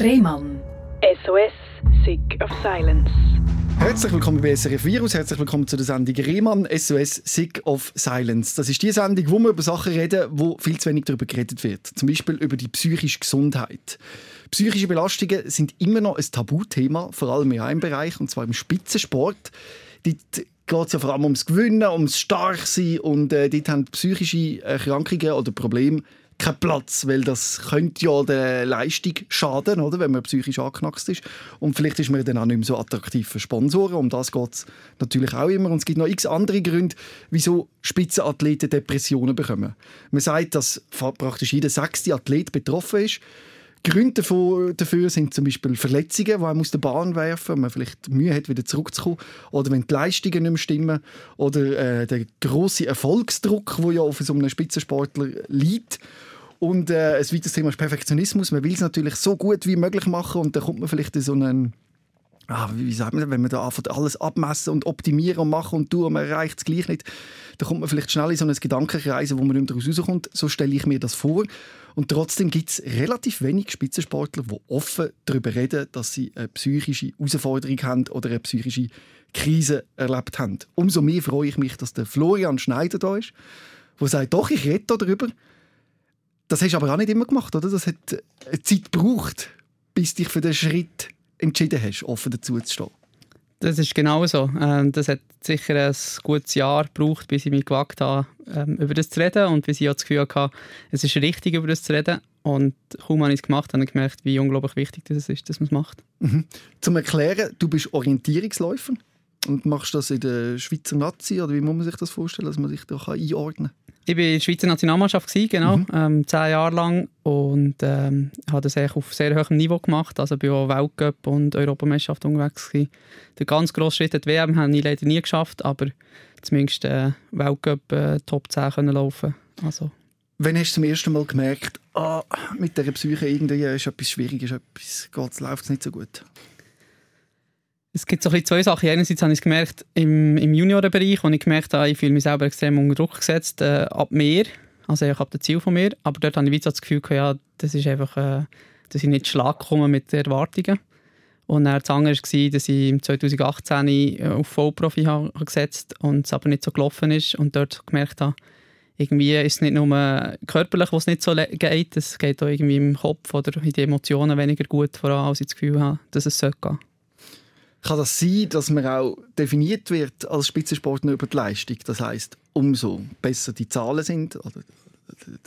Rehmann. SOS, Sick of Silence. Herzlich willkommen bei SRF Virus, herzlich willkommen zu der Sendung Rehmann, SOS Sick of Silence. Das ist die Sendung, wo wir über Sachen reden, wo viel zu wenig darüber geredet wird. Zum Beispiel über die psychische Gesundheit. Psychische Belastungen sind immer noch ein Tabuthema, vor allem in einem Bereich, und zwar im Spitzensport. Dort geht es ja vor allem ums Gewinnen, ums Starksein und äh, dort haben psychische Erkrankungen oder Probleme keinen Platz, weil das könnte ja der Leistung schaden, oder, wenn man psychisch angeknackst ist. Und vielleicht ist man dann auch nicht mehr so attraktiv für Sponsoren. Um das geht es natürlich auch immer. Und es gibt noch x andere Gründe, wieso Spitzenathleten Depressionen bekommen. Man sagt, dass praktisch jeder sechste Athlet betroffen ist. Gründe dafür sind zum Beispiel Verletzungen, die einem aus der Bahn werfen, wenn man vielleicht Mühe hat, wieder zurückzukommen, oder wenn die Leistungen nicht mehr stimmen, oder äh, der große Erfolgsdruck, der ja auf so einem Spitzensportler liegt. Und äh, ein weiteres Thema ist Perfektionismus. Man will es natürlich so gut wie möglich machen und dann kommt man vielleicht in so einen ah, wie sagt man, wenn man da anfängt, alles abmessen und optimieren und machen und tun und man erreicht es gleich nicht, dann kommt man vielleicht schnell in so ein Gedankenkreis, wo man nicht daraus rauskommt. So stelle ich mir das vor. Und trotzdem gibt es relativ wenig Spitzensportler, die offen darüber reden, dass sie eine psychische Herausforderung haben oder eine psychische Krise erlebt haben. Umso mehr freue ich mich, dass der Florian Schneider da ist, der sagt, doch, ich rede darüber. Das hast du aber auch nicht immer gemacht, oder? Das hat eine Zeit gebraucht, bis dich für den Schritt entschieden hast, offen dazu zu stehen. Das ist genau so. Ähm, das hat sicher ein gutes Jahr gebraucht, bis ich mich gewagt habe, ähm, über das zu reden und bis ich auch das Gefühl hatte, es ist richtig, über das zu reden. Und kaum habe ich es gemacht, habe ich gemerkt, wie unglaublich wichtig das ist, dass man es macht. Mhm. Zum Erklären, du bist Orientierungsläufer und machst das in der Schweizer Nazi, oder wie muss man sich das vorstellen, dass man sich da einordnen kann? Ich war in der Schweizer Nationalmannschaft, genau, mhm. ähm, zehn Jahre lang und ähm, habe das eigentlich auf sehr hohem Niveau gemacht. Also bin auch Weltcup und Europameisterschaft unterwegs gewesen. Der ganz grosse Schritt in die WM habe ich leider nie geschafft, aber zumindest äh, Weltcup äh, Top 10 können laufen. Also. Wann hast du zum ersten Mal gemerkt, ah, mit dieser Psyche irgendwie ist etwas schwierig, ist etwas, läuft es nicht so gut? Es gibt so ein zwei Sachen. Einerseits habe ich es gemerkt im, im Juniorenbereich, wo ich gemerkt habe, ich fühle mich selber extrem unter Druck gesetzt, äh, ab mir, also ich ab dem Ziel von mir. Aber dort habe ich das Gefühl, gehabt, ja, das ist einfach, äh, dass ich nicht Schlag komme mit den Erwartungen. Und dann das andere war, dass ich 2018 äh, auf Vollprofi habe gesetzt und es aber nicht so gelaufen ist und dort gemerkt habe, irgendwie ist es nicht nur körperlich, was nicht so geht, es geht auch irgendwie im Kopf oder in den Emotionen weniger gut voran, als ich das Gefühl habe, dass es gehen sollte kann das sein, dass man auch definiert wird als Spitzensportler über die Leistung? Das heißt, umso besser die Zahlen sind oder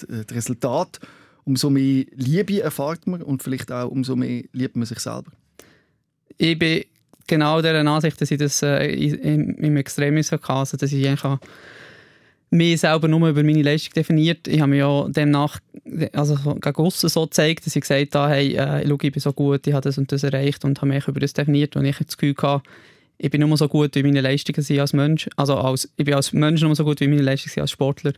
das Resultat, umso mehr Liebe erfahrt man und vielleicht auch umso mehr liebt man sich selber. Ich bin genau der Ansicht, dass ich das äh, im, im Extremis hatte, also dass ich eigentlich mich selber nur über meine Leistung definiert. Ich habe mir ja demnach also gegen aussen so gezeigt, dass ich gesagt habe, hey, äh, schau, ich bin so gut, ich habe das und das erreicht und habe mich über das definiert und ich das Gefühl hatte, ich bin nur so gut, wie meine Leistungen sind als Mensch. Also als, ich bin als Mensch nur so gut, wie meine Leistungen sind als Sportler.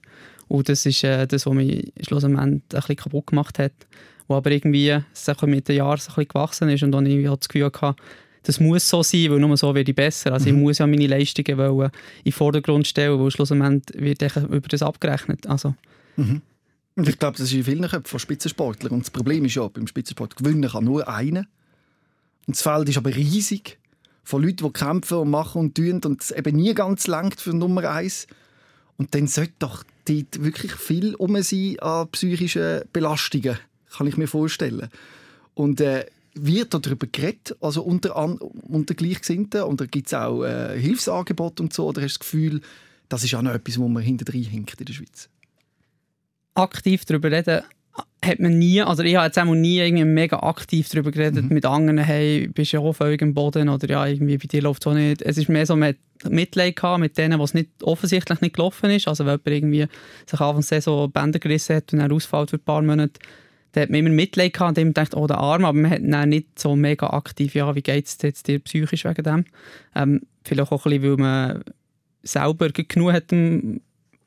Und das ist äh, das, was mich schlussendlich ein bisschen kaputt gemacht hat. Wo aber irgendwie mit den Jahren ein bisschen gewachsen ist und dann ich das Gefühl hatte, das muss so sein, weil nur so werde ich besser. Also mhm. ich muss ja meine Leistungen wollen in den Vordergrund stellen, weil schlussendlich wird über das abgerechnet. Also. Mhm. Und ich glaube, das ist in vielen Köpfen von Spitzensportlern. Und das Problem ist ja, beim Spitzensport gewinnen kann nur einer. Und das Feld ist aber riesig. Von Leuten, die kämpfen und machen und tun und es eben nie ganz langt für Nummer eins. Und dann sollte doch dort wirklich viel um sein an psychischen Belastungen, kann ich mir vorstellen. Und äh, wird darüber geredet, also unter, unter Gleichgesinnten? Und da gibt es auch äh, Hilfsangebote und so? Oder hast du das Gefühl, das ist auch noch etwas, wo man hinterher hinkt in der Schweiz? Aktiv darüber reden hat man nie, also ich habe jetzt auch nie irgendwie mega aktiv darüber geredet mhm. mit anderen, hey, bist du ja auch völlig im Boden oder ja, irgendwie bei dir läuft es auch nicht. Es ist mehr so mit Mitleid gehabt mit denen, was nicht, offensichtlich nicht gelaufen ist. Also wenn jemand irgendwie sich Anfang der Saison Bänder gerissen hat und dann ausfällt für ein paar Monate, da hat man immer Mitleid gehabt und dem gedacht, oh, der Arm, aber man hat dann nicht so mega aktiv, ja, wie geht es jetzt dir psychisch wegen dem? Ähm, vielleicht auch ein bisschen, weil man selber genug hat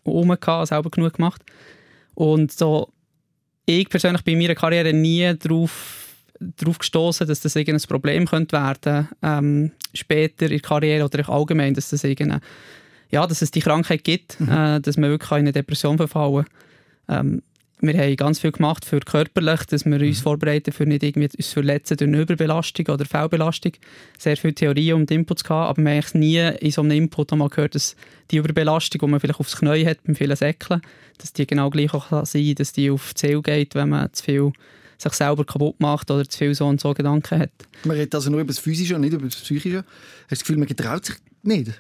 um selber genug gemacht. Und so, ich persönlich bin in meiner Karriere nie darauf darauf gestoßen, dass das irgendein Problem könnte werden ähm, später in der Karriere oder allgemein, dass das irgendeine, ja, dass es die Krankheit gibt, mhm. äh, dass man wirklich in eine Depression verfallen kann. Ähm, wir haben ganz viel gemacht für körperlich, dass wir uns Mhm. vorbereiten für nicht irgendwie uns verletzen durch eine Überbelastung oder Fehlbelastung. Sehr viel Theorie um den Input zu haben, aber wir haben nie in so einem Input einmal gehört, dass die Überbelastung, die man vielleicht aufs Knie hat beim vielen Säckeln, dass die genau gleich auch kann sein dass die auf Seele geht, wenn man zu viel sich selber kaputt macht oder zu viel so und so Gedanken hat. Man redet also nur über das Physische und nicht über das Psychische. Hast du das Gefühl, man getraut sich nicht?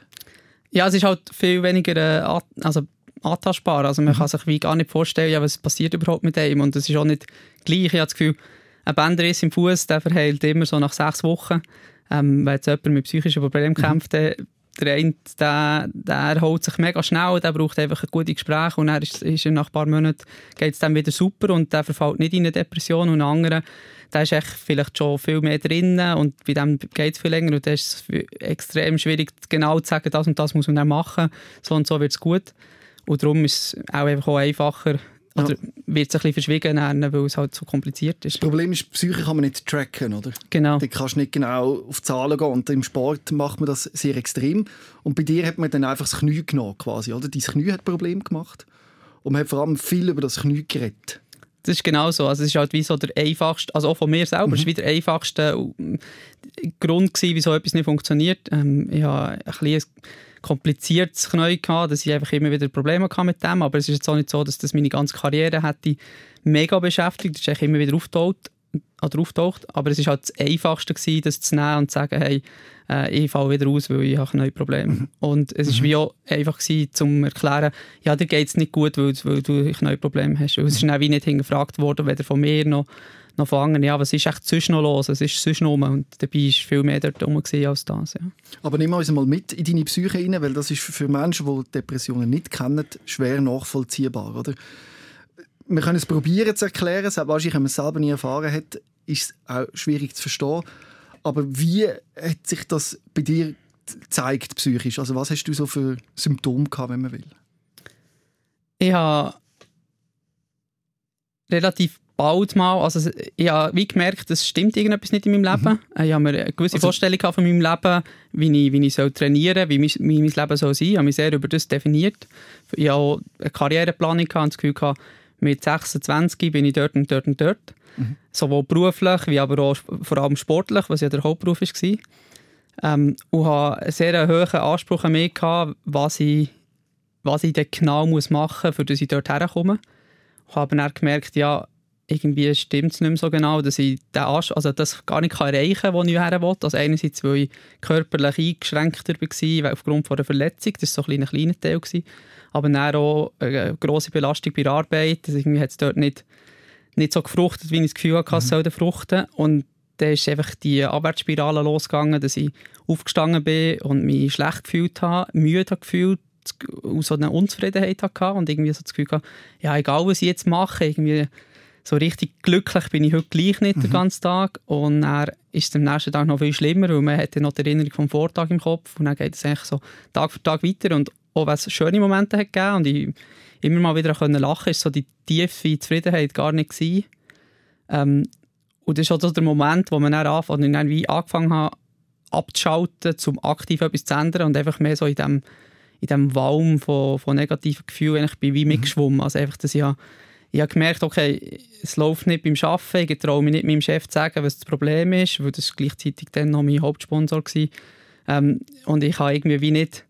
Ja, es ist halt viel weniger äh, also antastbar. Also man kann sich wie gar nicht vorstellen, ja, was passiert überhaupt mit einem. Und es ist auch nicht gleich. Ich habe das Gefühl, ein Bänderriss im Fuß, der verheilt immer so nach sechs Wochen. Ähm, wenn jetzt jemand mit psychischen Problemen kämpft, dann der eine, der, der holt sich mega schnell, der braucht einfach ein gutes Gespräch und dann ist, ist nach ein paar Monaten geht es dann wieder super und der verfällt nicht in eine Depression und ein anderer, der ist echt vielleicht schon viel mehr drin und bei dem geht es viel länger und da ist extrem schwierig genau zu sagen, das und das muss man dann machen, so und so wird es gut und darum ist es auch einfach auch einfacher oder wird es ein bisschen verschwiegen, dann, weil es halt so kompliziert ist. Das Problem ist, Psyche kann man nicht tracken, oder? Genau. Da kannst du nicht genau auf Zahlen gehen. Und im Sport macht man das sehr extrem. Und bei dir hat man dann einfach das Knie genommen, quasi, oder? Dein Knie hat Probleme gemacht. Und man hat vor allem viel über das Knie geredet. Das ist genau so. Also es ist halt wie so der einfachste, also auch von mir selber, es war wie der einfachste ähm, Grund gewesen, wieso etwas nicht funktioniert. Ähm, ich hatte ein bisschen kompliziertes Knie gehabt, dass ich einfach immer wieder Probleme hatte mit dem, aber es ist jetzt auch nicht so, dass das meine ganze Karriere hätte mega beschäftigt. Das ist immer wieder aufgetaucht, oder auftaucht, aber es ist halt das Einfachste gewesen, das zu nehmen und zu sagen, hey, äh, ich falle wieder aus, weil ich habe neue Probleme. Und es ist wie auch einfach gewesen, zum erklären, ja, dir geht es nicht gut, weil, weil du neue Probleme hast. Weil es ist dann auch wie nicht hingefragt worden, weder von mir noch, noch anderen, ja, was ist echt sonst noch los, was ist sonst noch rum? Und dabei war viel mehr dort rum als das, ja. Aber nimm uns mal mit in deine Psyche rein, weil das ist für Menschen, die Depressionen nicht kennen, schwer nachvollziehbar, oder? Wir können es probieren zu erklären, selbst wahrscheinlich, wenn man es selber nie erfahren hat, ist es auch schwierig zu verstehen. Aber wie hat sich das bei dir gezeigt, psychisch? Also was hast du so für Symptome gehabt, wenn man will? Ich habe relativ bald mal, also ich habe wie gemerkt, es stimmt irgendetwas nicht in meinem Leben. Ich habe mir eine gewisse Also- Vorstellung von meinem Leben, wie ich, wie ich soll trainieren soll, wie mein, wie mein Leben soll sein. Ich habe mich sehr über das definiert. Ich habe auch eine Karriereplanung gehabt und das Gefühl gehabt, mit 26 bin ich dort und dort und dort. Sowohl beruflich, wie aber auch vor allem sportlich, was ja der Hauptberuf war. Ähm, und habe einen sehr hohen Anspruch an mich gehabt, was ich, was ich dann genau muss machen muss, für dass ich dort herkomme. Ich habe dann gemerkt, ja, irgendwie stimmt es nicht mehr so genau, dass ich den Ansch also das gar nicht erreichen kann, wo ich her will. Also einerseits, weil ich körperlich eingeschränkter war, weil aufgrund von einer Verletzung, das war so ein kleiner, kleiner Teil. Gewesen. Aber dann auch eine grosse Belastung bei der Arbeit, das irgendwie hat es dort nicht, nicht so gefruchtet, wie ich das Gefühl hatte, es sollte fruchten. Und dann ist einfach die Abwärtsspirale losgegangen, dass ich aufgestanden bin und mich schlecht gefühlt habe, müde habe gefühlt, aus so einer Unzufriedenheit hatte und irgendwie so das Gefühl hatte, ja, egal was ich jetzt mache, irgendwie so richtig glücklich bin ich heute gleich nicht den ganzen Tag. Und dann ist es am nächsten Tag noch viel schlimmer, weil man hat ja noch die Erinnerung vom Vortag im Kopf und dann geht es eigentlich so Tag für Tag weiter und auch wenn es schöne Momente hat gegeben und ich immer mal wieder können lachen ist so die tiefe Zufriedenheit gar nicht gewesen. Ähm, und das ist auch so der Moment, wo man dann, anf oder dann wie angefangen hat, abzuschalten, um aktiv etwas zu ändern und einfach mehr so in dem, in dem Walm von, von negativen Gefühlen eigentlich bin wie mitgeschwommen. Also einfach, dass ich, habe- ich habe gemerkt, okay, es läuft nicht beim Arbeiten, ich traue mich nicht meinem Chef zu sagen, was das Problem ist, weil das gleichzeitig dann noch mein Hauptsponsor war. Ähm, und ich habe irgendwie wie nicht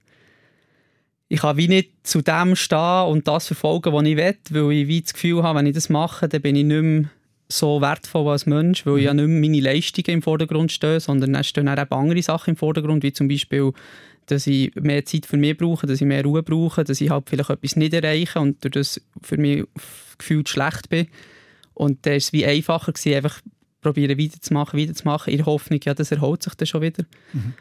ich kann wie nicht zu dem stehen und das verfolgen, was ich will, weil ich wie das Gefühl habe, wenn ich das mache, dann bin ich nicht mehr so wertvoll als Mensch, weil ja nicht mehr meine Leistungen im Vordergrund stehen, sondern dann stehen auch andere Sachen im Vordergrund, wie zum Beispiel, dass ich mehr Zeit für mich brauche, dass ich mehr Ruhe brauche, dass ich halt vielleicht etwas nicht erreiche und durch das für mich gefühlt schlecht bin. Und da war es wie einfacher, gewesen, einfach probieren weiterzumachen, weiterzumachen, in der Hoffnung, ja, das erholt sich dann schon wieder.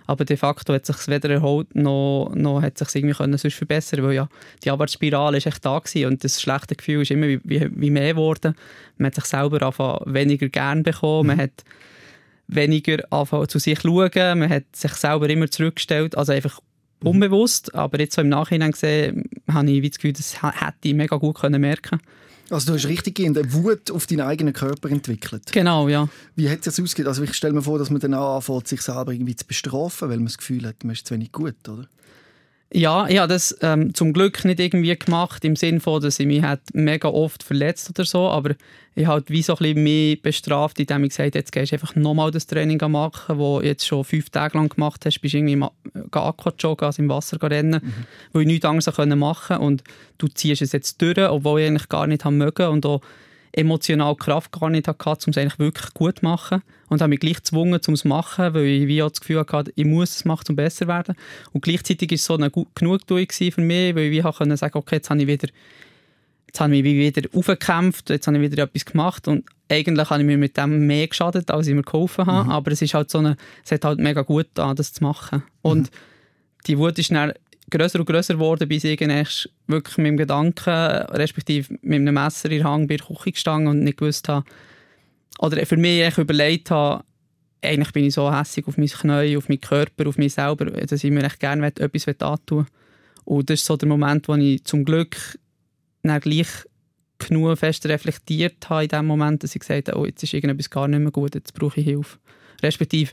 Aber de facto hat sich weder erholt, noch, noch hat sich irgendwie können sonst verbessern weil ja die Abwärtsspirale ist echt da gewesen und das schlechte Gefühl ist immer wie, wie, wie mehr geworden. Man hat sich selber weniger gern bekommen, man hat weniger zu sich schauen, man hat sich selber immer zurückgestellt, also einfach unbewusst, aber jetzt so im Nachhinein gesehen, habe ich das Gefühl, das hätte ich mega gut können merken Also du hast richtig eine Wut auf deinen eigenen Körper entwickelt. Genau, ja. Wie hat es jetzt ausgesehen? Also ich stelle mir vor, dass man dann auch anfängt, sich selber irgendwie zu bestrafen, weil man das Gefühl hat, man ist zu wenig gut, oder? Ja, ich habe das ähm, zum Glück nicht irgendwie gemacht, im Sinne von, dass ich mich hat mega oft verletzt oder so, aber ich habe halt wie so ein bisschen mehr bestraft, indem ich gesagt habe, jetzt gehst du einfach nochmal das Training machen, das du jetzt schon fünf Tage lang gemacht hast, bist irgendwie Aquajoggen, also im Wasser rennen, mhm. wo ich nichts anderes machen konnte und du ziehst es jetzt durch, obwohl ich eigentlich gar nicht haben mögen und auch emotional Kraft gar nicht hatte, um es eigentlich wirklich gut zu machen. Und habe mich gleich gezwungen, um es zu machen, weil ich wie auch das Gefühl hatte, ich muss es machen, um besser zu werden. Und gleichzeitig war es so eine Genugtuung für mich, weil ich wie konnte sagen, okay, jetzt habe ich wieder jetzt habe ich mich wieder aufgekämpft, jetzt habe ich wieder etwas gemacht und eigentlich habe ich mir mit dem mehr geschadet, als ich mir geholfen habe, mhm. aber es ist halt so eine, es hat halt mega gut an, das zu machen. Und mhm. die Wut ist dann grösser und grösser geworden, bis ich wirklich mit dem Gedanken, respektive mit einem Messer in der Hand bei der Küche gestanden und nicht gewusst habe, oder für mich ich überlegt habe, eigentlich bin ich so hässlich auf mein Knie, auf meinen Körper, auf mich selber, dass ich mir echt gerne etwas antun Und das ist so der Moment, wo ich zum Glück dann gleich genug fest reflektiert habe in dem Moment, dass ich gesagt habe, oh, jetzt ist irgendetwas gar nicht mehr gut, jetzt brauche ich Hilfe. Respektive,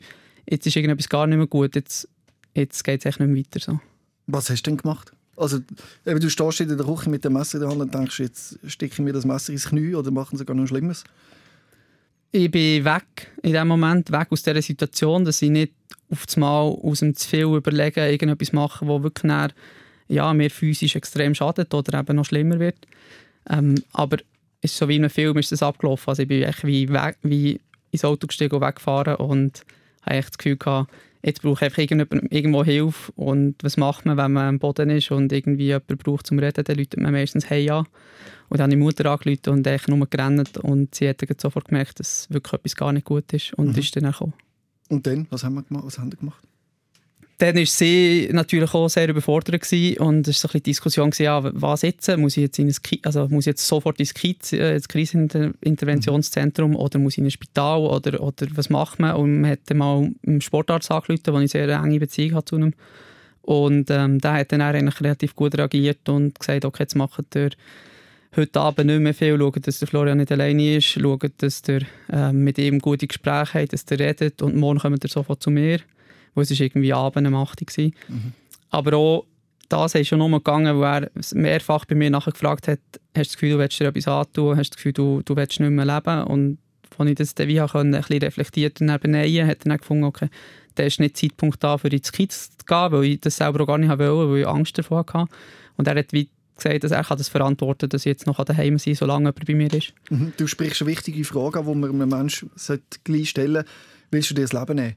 jetzt ist irgendetwas gar nicht mehr gut, jetzt, jetzt geht es echt nicht mehr weiter so. Was hast du denn gemacht? Also, du stehst in der Küche mit dem Messer in der Hand und denkst, jetzt stecke ich mir das Messer ins Knie oder machen sie gar noch Schlimmes? Ich bin weg in dem Moment, weg aus dieser Situation, dass ich nicht auf das Mal aus dem zu viel überlegen, irgendetwas machen, wo wirklich näher, ja, mir physisch extrem schadet oder eben noch schlimmer wird. Ähm, aber ist so wie in einem Film ist das abgelaufen. Also ich bin echt wie, weg, wie ins Auto gestiegen und weggefahren und habe echt das Gefühl gehabt, jetzt brauche ich einfach irgendwo Hilfe. Und was macht man, wenn man am Boden ist und irgendwie jemanden braucht zum Reden, dann läutet man meistens «Hey ja». Und dann habe ich Mutter angerufen und echt nur gerannt und sie hat sofort gemerkt, dass wirklich etwas gar nicht gut ist und mhm. ist dann gekommen. Und dann, was haben wir gemacht? Was haben wir gemacht? Dann war sie natürlich auch sehr überfordert und es war so ein Diskussion, gewesen, ja, was jetzt? Muss ich jetzt, in ein also muss ich jetzt sofort ins, Kiez, äh, ins oder muss ich in ein Spital oder, oder was macht man? Und man hat mal einen Sportarzt angerufen, wo ich sehr enge Beziehung hatte zu ihm. Und ähm, der hat dann eigentlich relativ gut reagiert und gesagt, okay, jetzt macht ihr heute Abend nicht mehr viel, schaut, dass der Florian nicht alleine ist, schaut, dass ihr äh, mit ihm gute Gespräche habt, dass ihr redet und morgen kommt ihr sofort zu mir wo es irgendwie Abend um 8 Uhr mhm. Aber auch das ist schon nur gegangen, wo er mehrfach bei mir nachher gefragt hat, hast du das Gefühl, du willst dir etwas antun, hast du das Gefühl, du, du willst nicht mehr leben und als ich das dann wie konnte, ein bisschen reflektiert und beneien, hat er dann gefunden, okay, der ist nicht Zeitpunkt da, für ins Kiez zu gehen, weil ich das selber auch gar nicht wollte, weil ich Angst davor hatte. Und er hat wie gesagt, dass er das verantworten kann, dass ich jetzt noch daheim sein solange jemand bei mir ist. Mhm. Du sprichst eine wichtige Frage an, die man einem Menschen gleich stellen sollte. Willst du dir das Leben nehmen?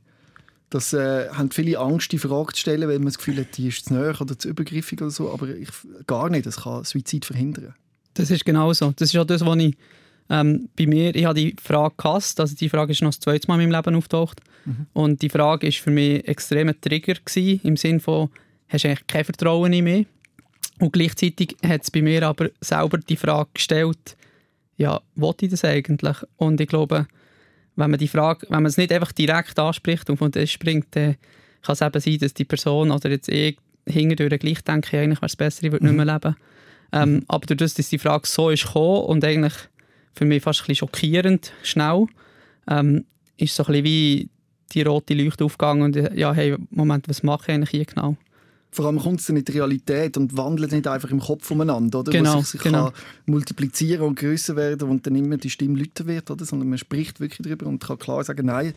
Das äh, haben viele Angst, die Frage zu stellen, weil man das Gefühl hat, die ist zu nahe oder zu übergriffig oder so. Aber ich, gar nicht. Das kann Suizid verhindern. Das ist genau so. Das ist auch das, was ich ähm, bei mir, ich habe die Frage gehasst. Also die Frage ist noch das zweite Mal in meinem Leben auftaucht. Mhm. Und die Frage ist für mich extrem ein Trigger gewesen, im Sinne von, hast du eigentlich kein Vertrauen in mich? Und gleichzeitig hat es bei mir aber selber die Frage gestellt, ja, wollte ich das eigentlich? Und ich glaube, wenn man die Frage, wenn man es nicht einfach direkt anspricht und von das springt, dann kann es eben sein, dass die Person oder jetzt ich hingedurch gleich denke, eigentlich wäre es besser, ich würde mhm. nicht mehr leben. Ähm, mhm. aber dadurch, dass die Frage so ist gekommen und eigentlich für mich fast ein bisschen schockierend schnell, ähm, ist so ein bisschen wie die rote Leuchte aufgegangen und ja, hey, Moment, was mache ich eigentlich hier genau? Vor allem kommt es dann in die Realität und wandelt nicht einfach im Kopf umeinander, oder? Genau, Wo sich, sich genau. kann multiplizieren und größer werden und dann immer die Stimme lauter wird, oder? Sondern man spricht wirklich darüber und kann klar sagen, nein,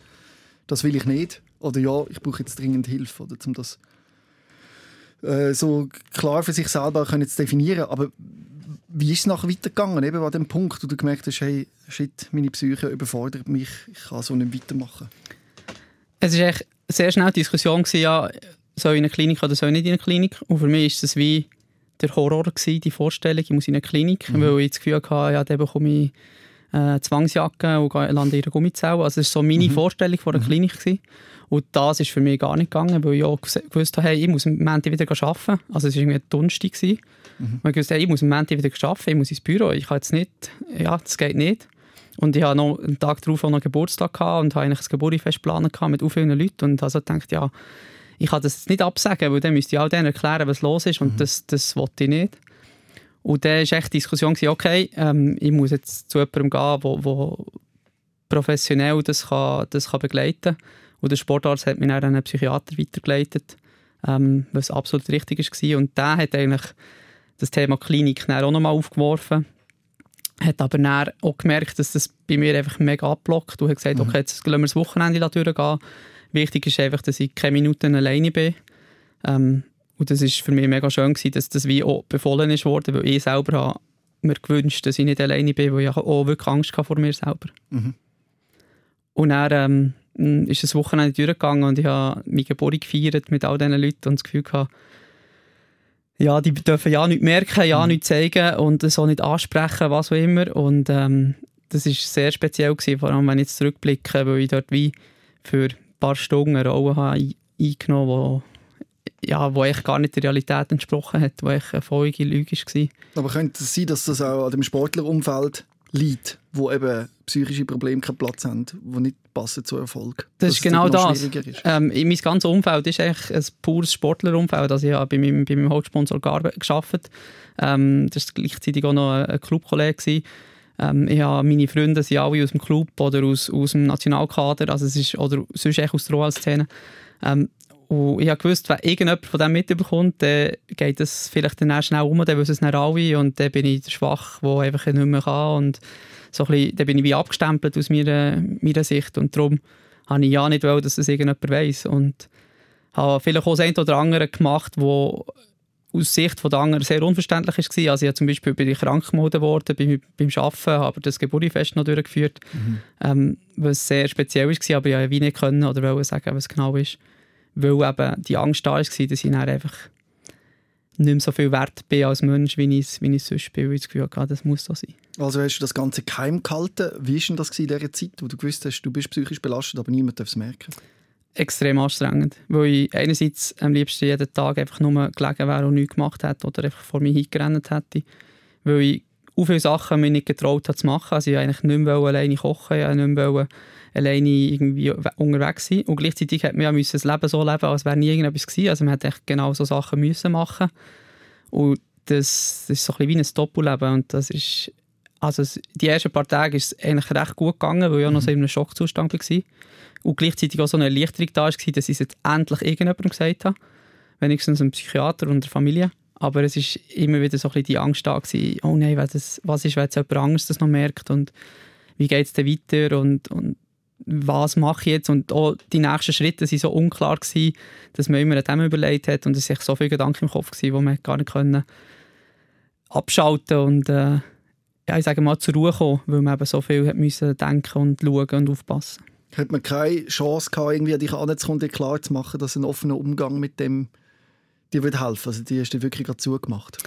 das will ich nicht. Oder ja, ich brauche jetzt dringend Hilfe, oder? Um das äh, so klar für sich selber können zu definieren. Aber wie ist es nachher weitergegangen, eben an dem Punkt, wo du gemerkt hast, hey, shit, meine Psyche überfordert mich, ich kann so nicht weitermachen? Es war echt sehr schnell die Diskussion, gewesen, ja, soll in eine Klinik oder soll nicht in eine Klinik. Und für mich war das wie der Horror, gewesen, die Vorstellung, ich muss in eine Klinik, mhm. weil ich das Gefühl hatte, ja, dann bekomme ich äh, Zwangsjacke und lande in einer Gummizelle. Also das war so meine mhm. Vorstellung von der mhm. Klinik. Gewesen. Und das ist für mich gar nicht gegangen, weil ich auch gewusst habe, hey, ich muss am Montag wieder arbeiten. Also es war irgendwie Donnerstag. Mhm. Und ich wusste, hey, ich muss am Montag wieder arbeiten, ich muss ins Büro. Ich kann jetzt nicht, ja, das geht nicht. Und ich hatte noch einen Tag darauf auch noch Geburtstag gehabt und habe eigentlich ein Geburtstagsfest geplant mit vielen Leuten und also gedacht, ja, ich kann das nicht absagen, weil dann müsste ich auch denen erklären, was los ist und mhm. das, das wollte ich nicht. Und dann war echt die Diskussion, okay, ähm, ich muss jetzt zu jemandem gehen, wo, wo professionell das, kann, das kann begleiten kann. Und der Sportarzt hat mich dann an einen Psychiater weitergeleitet, ähm, was absolut richtig war. Und der hat eigentlich das Thema Klinik auch nochmal aufgeworfen. Hat aber dann auch gemerkt, dass das bei mir einfach mega abblockt und hat gesagt, mhm. okay, jetzt lassen wir das Wochenende durchgehen. Wichtig ist einfach, dass ich keine Minuten alleine bin. Ähm, und das war für mich mega schön gewesen, dass das wie auch befohlen ist worden, weil ich selber habe mir gewünscht, dass ich nicht alleine bin, weil ich auch wirklich Angst hatte vor mir selber. Mhm. Und dann ähm, ist das Wochenende durchgegangen und ich habe meine Geburt gefeiert mit all diesen Leuten und das Gefühl gehabt, ja, die dürfen ja nichts merken, ja mhm. nichts zeigen und so nicht ansprechen, was auch immer. Und ähm, das war sehr speziell gewesen, vor allem wenn ich jetzt zurückblicke, weil ich dort wie für paar Stunden eine Rolle habe eingenommen ja, wo eigentlich gar nicht der Realität entsprochen hat, wo echt eine völlige Lüge war. Aber könnte es sein, dass das auch an dem Sportlerumfeld liegt, wo eben psychische Probleme keinen Platz haben, die nicht passen zu Erfolg. Das ist genau das. Ist. Ähm, mein ganzes Umfeld ist eigentlich ein pures Sportlerumfeld. Also ich habe bei meinem, bei meinem Hauptsponsor gearbeitet. Ähm, das war gleichzeitig auch noch ein Clubkollege. Ähm, ich habe meine Freunde sind alle aus dem Club oder aus, aus dem Nationalkader, also es ist, oder sonst echt aus der Royal-Szene. Ähm, und ich habe gewusst, wenn irgendjemand von dem mitbekommt, dann geht das vielleicht dann schnell um, dann wissen es nicht alle und dann bin ich der Schwach, der einfach nicht mehr kann und so ein bisschen, dann bin ich wie abgestempelt aus meiner, meiner Sicht und darum habe ich ja nicht wollen, dass das irgendjemand weiss und habe vielleicht auch das eine oder andere gemacht, wo aus Sicht der anderen sehr unverständlich war. Also ich zum Beispiel bin ich krank gemeldet worden beim, beim Arbeiten, habe das Geburtfest noch durchgeführt, mhm. ähm, was sehr speziell war, aber ich konnte wie nicht können oder sagen, was genau ist weil eben die Angst da war, dass ich dann einfach nicht mehr so viel wert bin als Mensch, wie ich es, wie ich sonst bin, weil ich das Gefühl hatte, das muss so sein. Also hast du das Ganze geheim gehalten? Wie war denn das in dieser Zeit, wo du gewusst hast, du bist psychisch belastet, aber niemand darf es merken? Extrem anstrengend, weil ich einerseits am liebsten jeden Tag einfach nur gelegen wäre und nichts gemacht hätte oder einfach vor mir hingerannt hätte, weil ich auch viele Sachen mir nicht getraut habe zu machen. Also ich wollte eigentlich nicht mehr alleine kochen, ich wollte nicht mehr alleine irgendwie unterwegs sein. Und gleichzeitig hat man das Leben so leben, als wäre nie irgendetwas gewesen. Also man hätte genau so Sachen müssen machen. Und das, das ist so ein bisschen wie ein Doppelleben. Und das ist, also die ersten paar Tage ist es eigentlich recht gut gegangen, weil ich mhm. noch so in einem Schockzustand war. Und gleichzeitig auch so eine Erleichterung da war, dass ich es jetzt endlich irgendjemandem gesagt habe. Wenigstens einem Psychiater und der Familie. Aber es war immer wieder so ein bisschen die Angst da gewesen, oh nein, das, was ist, wenn jetzt jemand anderes das noch merkt und wie geht es dann weiter und, und was mache ich jetzt? Und auch die nächsten Schritte waren so unklar, gewesen, dass man immer an dem überlegt hat und es sich so viele Gedanken im Kopf die man gar nicht können abschalten und äh, ja, ich sage mal zur Ruhe kommen, weil man eben so viel hat müssen denken und schauen und aufpassen. Hat man keine Chance gehabt, irgendwie an dich anzukommen, klar zu machen, dass ein offener Umgang mit dem dir helfen würde? Also die hast du wirklich gerade zugemacht.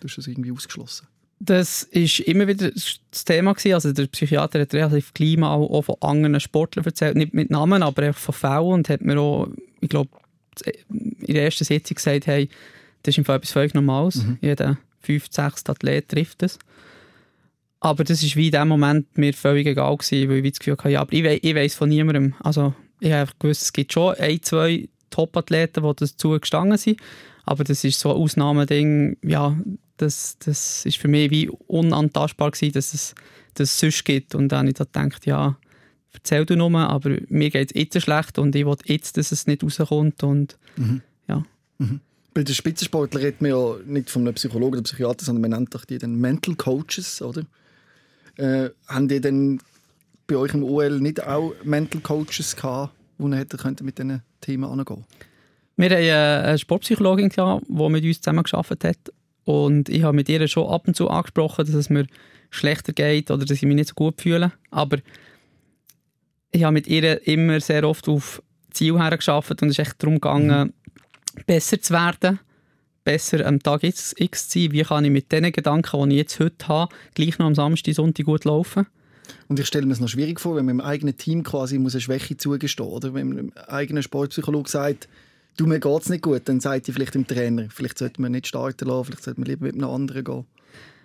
Du hast das irgendwie ausgeschlossen. Das war immer wieder das Thema gewesen. Also der Psychiater hat relativ gleich mal auch von anderen Sportlern erzählt, nicht mit Namen, aber einfach von Fällen und hat mir auch, ich glaube, in der ersten Sitzung gesagt, hey, das ist im Fall etwas völlig Normales. Mhm. Jeder fünf, sechs Athlet trifft das. Aber das war wie in dem Moment mir völlig egal gewesen, weil ich das Gefühl hatte, ja, aber ich, we ich weiss von niemandem. Also ich habe gewusst, es gibt schon ein, zwei Top-Athleten, die dazu gestanden sind, aber das ist so ein Ausnahmeding, ja, das, das ist für mich wie unantastbar gewesen, dass es das sonst gibt. Und dann habe ich da gedacht, ja, erzähl du nur, aber mir geht es jetzt schlecht und ich will jetzt, dass es nicht rauskommt. Und, mhm. ja. Mhm. Bei den Spitzensportlern redet man ja nicht von einem Psychologen oder Psychiater, sondern man nennt doch die dann Mental Coaches, oder? Äh, haben die denn bei euch im OL nicht auch Mental Coaches gehabt, die mit diesen Themen angehen Wir haben eine Sportpsychologin, die mit uns zusammen gearbeitet hat und ich habe mit ihr schon ab und zu angesprochen, dass es mir schlechter geht oder dass ich mich nicht so gut fühle. Aber ich habe mit ihr immer sehr oft auf Ziel hergeschafft und es ist echt darum gegangen, mhm. besser zu werden, besser am Tag X, X zu sein. Wie kann ich mit den Gedanken, die ich jetzt heute habe, gleich noch am Samstag, Sonntag gut laufen? Und ich stelle mir es noch schwierig vor, wenn man im eigenen Team quasi muss eine Schwäche zugestehen muss. Oder wenn man einem eigenen Sportpsychologe sagt, du, mir geht es nicht gut, dann sagt ihr vielleicht dem Trainer, vielleicht sollte man nicht starten lassen, vielleicht sollte man lieber mit einem anderen gehen.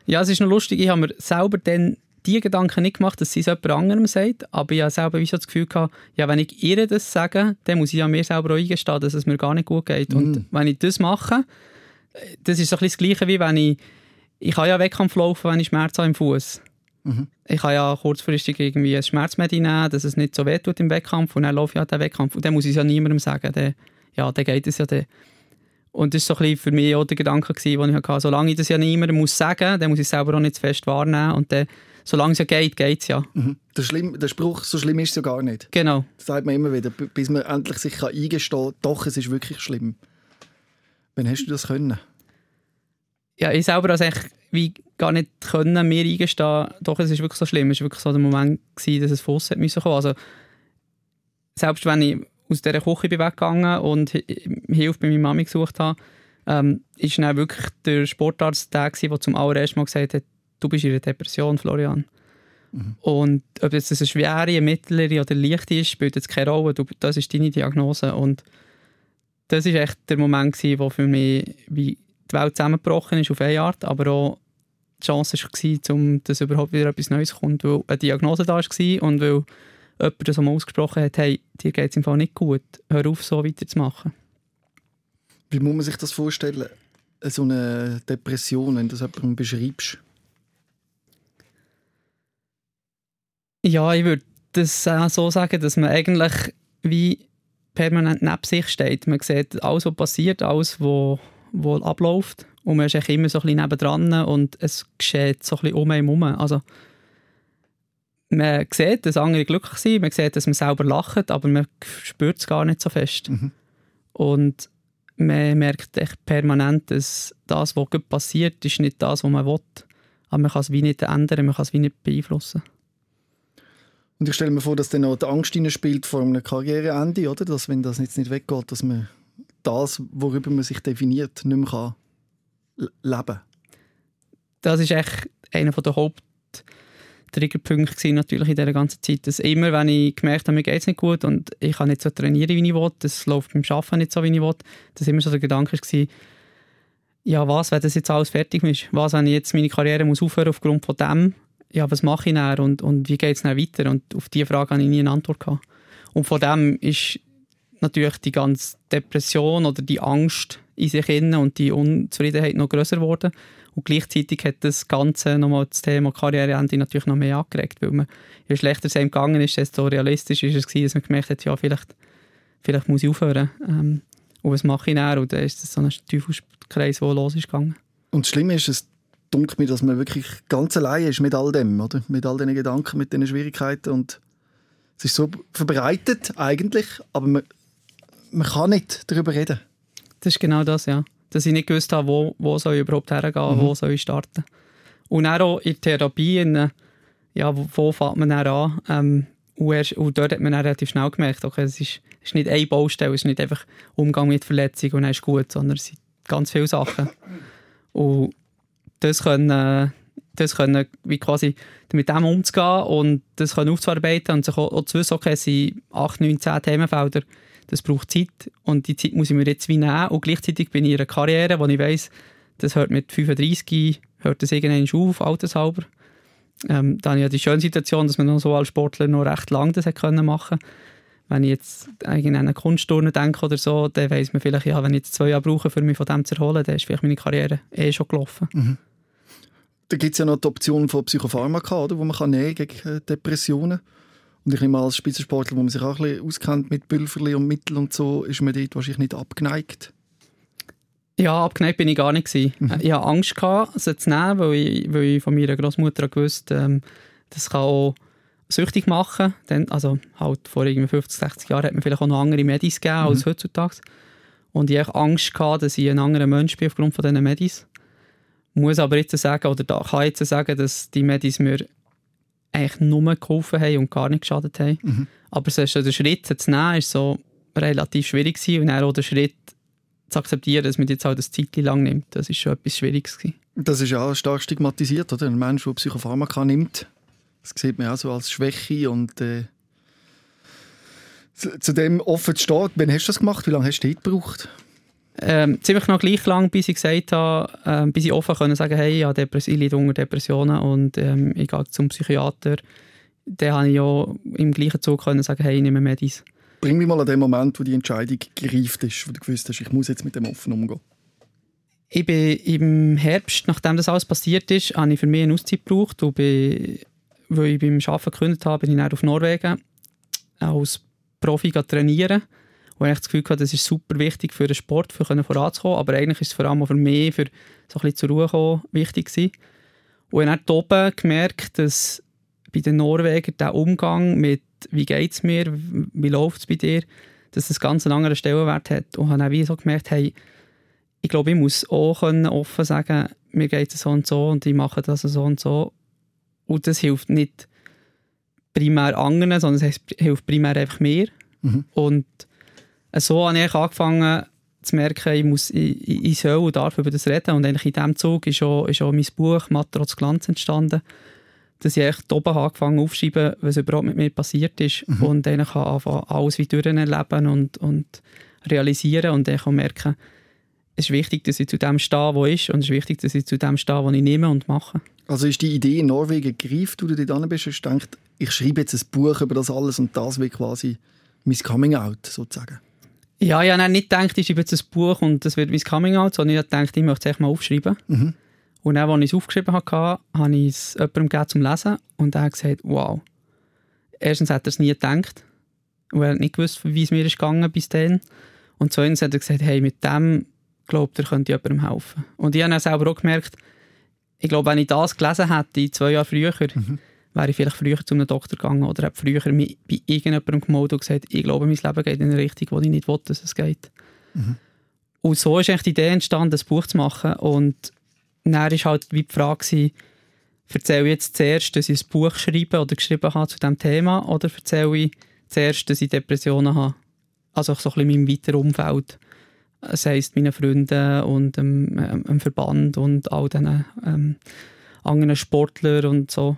Ja, es ist noch lustig, ich habe mir selber dann die Gedanken nicht gemacht, dass sie es jemand anderem sagt, aber ich habe selber wie so das Gefühl gehabt, ja, wenn ich ihr das sage, dann muss ich ja mir selber auch eingestehen, dass es mir gar nicht gut geht. Mm. Und wenn ich das mache, das ist so ein bisschen das Gleiche, wie wenn ich, ich kann ja Wettkampf laufen, wenn ich Schmerz habe im Fuß. Mhm. Ich kann ja kurzfristig irgendwie ein Schmerzmedizin nehmen, dass es nicht so weh tut im Wettkampf und dann laufe ich halt den Wettkampf und dann muss ich es ja niemandem sagen. Dann ja, dann geht es ja dann. Und das war so ein bisschen für mich auch der Gedanke, gewesen, den ich hatte. Solange ich das ja niemandem muss sagen muss, dann muss ich es selber auch nicht zu fest wahrnehmen. Und dann, solange es ja geht, geht es ja. Mhm. Der, schlimm, der Spruch, so schlimm ist es ja gar nicht. Genau. Das sagt man immer wieder, bis man endlich sich kann eingestehen kann, doch, es ist wirklich schlimm. Wann hast du das können? Ja, ich selber habe es wie gar nicht können, mir eingestehen, doch, es ist wirklich so schlimm. Es war wirklich so der Moment, gewesen, dass es von aussen musste kommen. Also, selbst wenn ich aus dieser Küche bin weggegangen und Hilfe bei meiner Mami gesucht habe, ähm, ist dann wirklich der Sportarzt der, der zum allerersten Mal gesagt hat, du bist in einer Depression, Florian. Mhm. Und ob das eine schwere, mittlere oder leichte ist, spielt jetzt keine Rolle. Du, das ist deine Diagnose. Und das war echt der Moment, gewesen, wo für mich wie die Welt zusammengebrochen ist auf eine Art, aber auch die Chance war, um, dass überhaupt wieder etwas Neues kommt, weil eine Diagnose da war und weil jemand das mal ausgesprochen hat, hey, dir geht es im Fall nicht gut, hör auf, so weiterzumachen. Wie muss man sich das vorstellen, so eine Depression, wenn du das jemandem beschreibst? Ja, ich würde das auch so sagen, dass man eigentlich wie permanent neben sich steht. Man sieht alles, was passiert, alles, was, was abläuft und man ist eigentlich immer so ein bisschen nebendran und es geschieht so ein bisschen um einen herum. Also, man sieht, dass andere glücklich sind, man sieht, dass man selber lacht, aber man spürt es gar nicht so fest. Mhm. Und man merkt echt permanent, dass das, was passiert, ist nicht das, was man will. Aber man kann es wie nicht ändern, man kann es wie nicht beeinflussen. Und ich stelle mir vor, dass dann auch die Angst spielt vor einem Karriereende, oder? Dass, wenn das jetzt nicht weggeht, dass man das, worüber man sich definiert, nicht mehr kann leben. Das ist echt einer der Haupt Triggerpunkte natürlich in dieser ganzen Zeit. Dass immer, wenn ich gemerkt habe, mir geht es nicht gut und ich kann nicht so trainieren, wie ich will, das läuft beim Arbeiten nicht so, wie ich will, dass immer so der Gedanke war, ja, was, wenn das jetzt alles fertig ist? Was, wenn ich jetzt meine Karriere muss aufhören aufgrund von dem? Ja, was mache ich dann und, und wie geht es dann weiter? Und auf diese Frage habe ich nie eine Antwort gehabt. Und von dem ist natürlich die ganze Depression oder die Angst in sich innen und die Unzufriedenheit noch größer geworden. Und gleichzeitig hat das Ganze nochmal das Thema Karriereende natürlich noch mehr angeregt, weil man, je schlechter es einem gegangen ist, desto realistisch ist es gewesen, dass man gemerkt hat, ja, vielleicht, vielleicht muss ich aufhören. Ähm, und was mache ich dann? Und dann ist das so ein Teufelskreis, der los ist gegangen. Und das Schlimme ist, es dunkelt mir, dass man wirklich ganz allein ist mit all dem, oder? Mit all diesen Gedanken, mit diesen Schwierigkeiten und es ist so verbreitet eigentlich, aber man, man kann nicht darüber reden. Das ist genau das, ja dass ich nicht gewusst habe, wo, wo soll ich überhaupt hergehen, mhm. wo soll ich starten. Und auch in der Therapie, in, ja, wo, wo fängt man dann an? Ähm, und, erst, und dort hat man relativ schnell gemerkt, okay, es ist, es ist nicht eine Baustelle, es ist nicht einfach Umgang mit Verletzungen und dann ist gut, sondern es sind ganz viele Sachen. Und das können, das können wie quasi mit dem umzugehen und das können aufzuarbeiten und sich auch, auch zu wissen, okay, es sind 8, 9, 10 Themenfelder, das braucht Zeit und die Zeit muss ich mir jetzt wie nehmen und gleichzeitig bin ich in einer Karriere, wo ich weiss, das hört mit 35, hört das irgendwann auf, altershalber. Ähm, dann ja die schöne Situation, dass man noch so als Sportler noch recht lange das können machen Wenn ich jetzt an eine Kunstturne denke oder so, dann weiss man vielleicht, ja, wenn ich jetzt zwei Jahre brauche, um mich von dem zu erholen, dann ist vielleicht meine Karriere eh schon gelaufen. Mhm. Da gibt es ja noch die Option von Psychopharmaka, oder, wo man kann nehmen gegen äh, Depressionen und ich nehme als Spitzensportler, wo man sich auch ein bisschen auskennt mit Pülverli und Mitteln und so, ist man dort wahrscheinlich nicht abgeneigt. Ja, abgeneigt bin ich gar nicht. Mhm. Ich hatte Angst, gehabt, sie zu nehmen, weil ich, weil ich von meiner Großmutter gewusst ähm, das kann auch süchtig machen. Dann, also halt vor irgendwie 50, 60 Jahren hat man vielleicht auch noch andere Medis gegeben mhm. als heutzutage. Und ich hatte Angst, gehabt, dass ich ein anderer Mensch bin aufgrund von diesen Medis. Muss aber jetzt sagen, oder da kann jetzt sagen, dass die Medis mir eigentlich nur geholfen haben und gar nicht geschadet haben. Mhm. Aber so, der Schritt zu nehmen, ist so relativ schwierig gewesen. und dann auch der Schritt zu akzeptieren, dass man jetzt halt das Zeit lang nimmt, das ist schon etwas Schwieriges gewesen. Das ist ja auch stark stigmatisiert, oder? Ein Mensch, der Psychopharmaka nimmt, das sieht man auch so als Schwäche und äh, zu, zu, dem offen steht. Wann hast du das gemacht? Wie lange hast du das gebraucht? ähm, ziemlich noch gleich lang, bis ich gesagt habe, ähm, bis ich offen können sagen, hey, Depress ich leide unter Depressionen und ähm, ich gehe zum Psychiater. Dann habe ich ja im gleichen Zug können sagen, hey, ich nehme Medis. Bring mich mal an den Moment, wo die Entscheidung gereift ist, wo du gewusst hast, ich muss jetzt mit dem offen umgehen. Ich bin im Herbst, nachdem das alles passiert ist, habe ich für mich eine Auszeit gebraucht und bin, weil ich beim Arbeiten gekündigt habe, bin ich dann auf Norwegen als Profi trainieren Und ich das Gefühl hatte, das ist super wichtig für den Sport, für voranzukommen. Aber eigentlich ist es vor allem für mich, für so ein bisschen zur Ruhe kommen, wichtig gewesen. Und ich habe dann oben gemerkt, dass bei den Norwegern der Umgang mit «Wie geht es mir? Wie läuft es bei dir?» dass das ganz einen anderen Stellenwert hat. Und habe dann wie so gemerkt, hey, ich glaube, ich muss auch offen sagen, mir geht es so und so und ich mache das so und so. Und das hilft nicht primär anderen, sondern es hilft primär einfach mir. Mhm. Und so habe ich angefangen zu merken, ich, muss, ich, ich soll und darf über das reden. Und eigentlich in diesem Zug ist auch, ist auch mein Buch «Matrotz Glanz» entstanden, dass ich echt oben angefangen aufzuschreiben, was überhaupt mit mir passiert ist. Mhm. Und dann kann anfangen, alles wie durcherleben und, und realisieren und dann kann merken, es ist wichtig, dass ich zu dem stehe, wo ist und es ist wichtig, dass ich zu dem stehe, wo ich nehme und mache. Also ist die Idee in Norwegen gereift, wo du dort bist, und denkst, ich schreibe jetzt ein Buch über das alles und das wird quasi mein Coming-out sozusagen? Ja, ich habe nicht gedacht, ich schreibe jetzt ein Buch und das wird mein Coming-out, sondern ich habe gedacht, ich möchte es mal aufschreiben. Mhm. Und dann, als ich es aufgeschrieben hatte, habe ich es jemandem zum Lesen und er hat gesagt, wow. Erstens hat er es nie gedacht, weil er nicht gewusst, wie es mir ist gegangen bis dann. Und zweitens hat er gesagt, hey, mit dem glaubt er, könnte jemandem helfen. Und ich habe dann selber auch gemerkt, ich glaube, wenn ich das gelesen hätte, zwei Jahre früher, mhm. wäre ich vielleicht früher zu einem Doktor gegangen oder habe früher bei irgendjemandem gemeldet und gesagt, ich glaube, mein Leben geht in eine Richtung, wo ich nicht will, dass es geht. Mhm. Und so ist eigentlich die Idee entstanden, ein Buch zu machen. Und dann war halt wie die Frage, erzähle ich jetzt zuerst, dass ich ein Buch schreibe oder geschrieben habe zu diesem Thema oder erzähle ich zuerst, dass ich Depressionen habe? Also so ein bisschen in meinem weiteren Umfeld. Das heisst, meinen Freunden und dem, ähm, Verband und all diesen ähm, anderen Sportlern und so.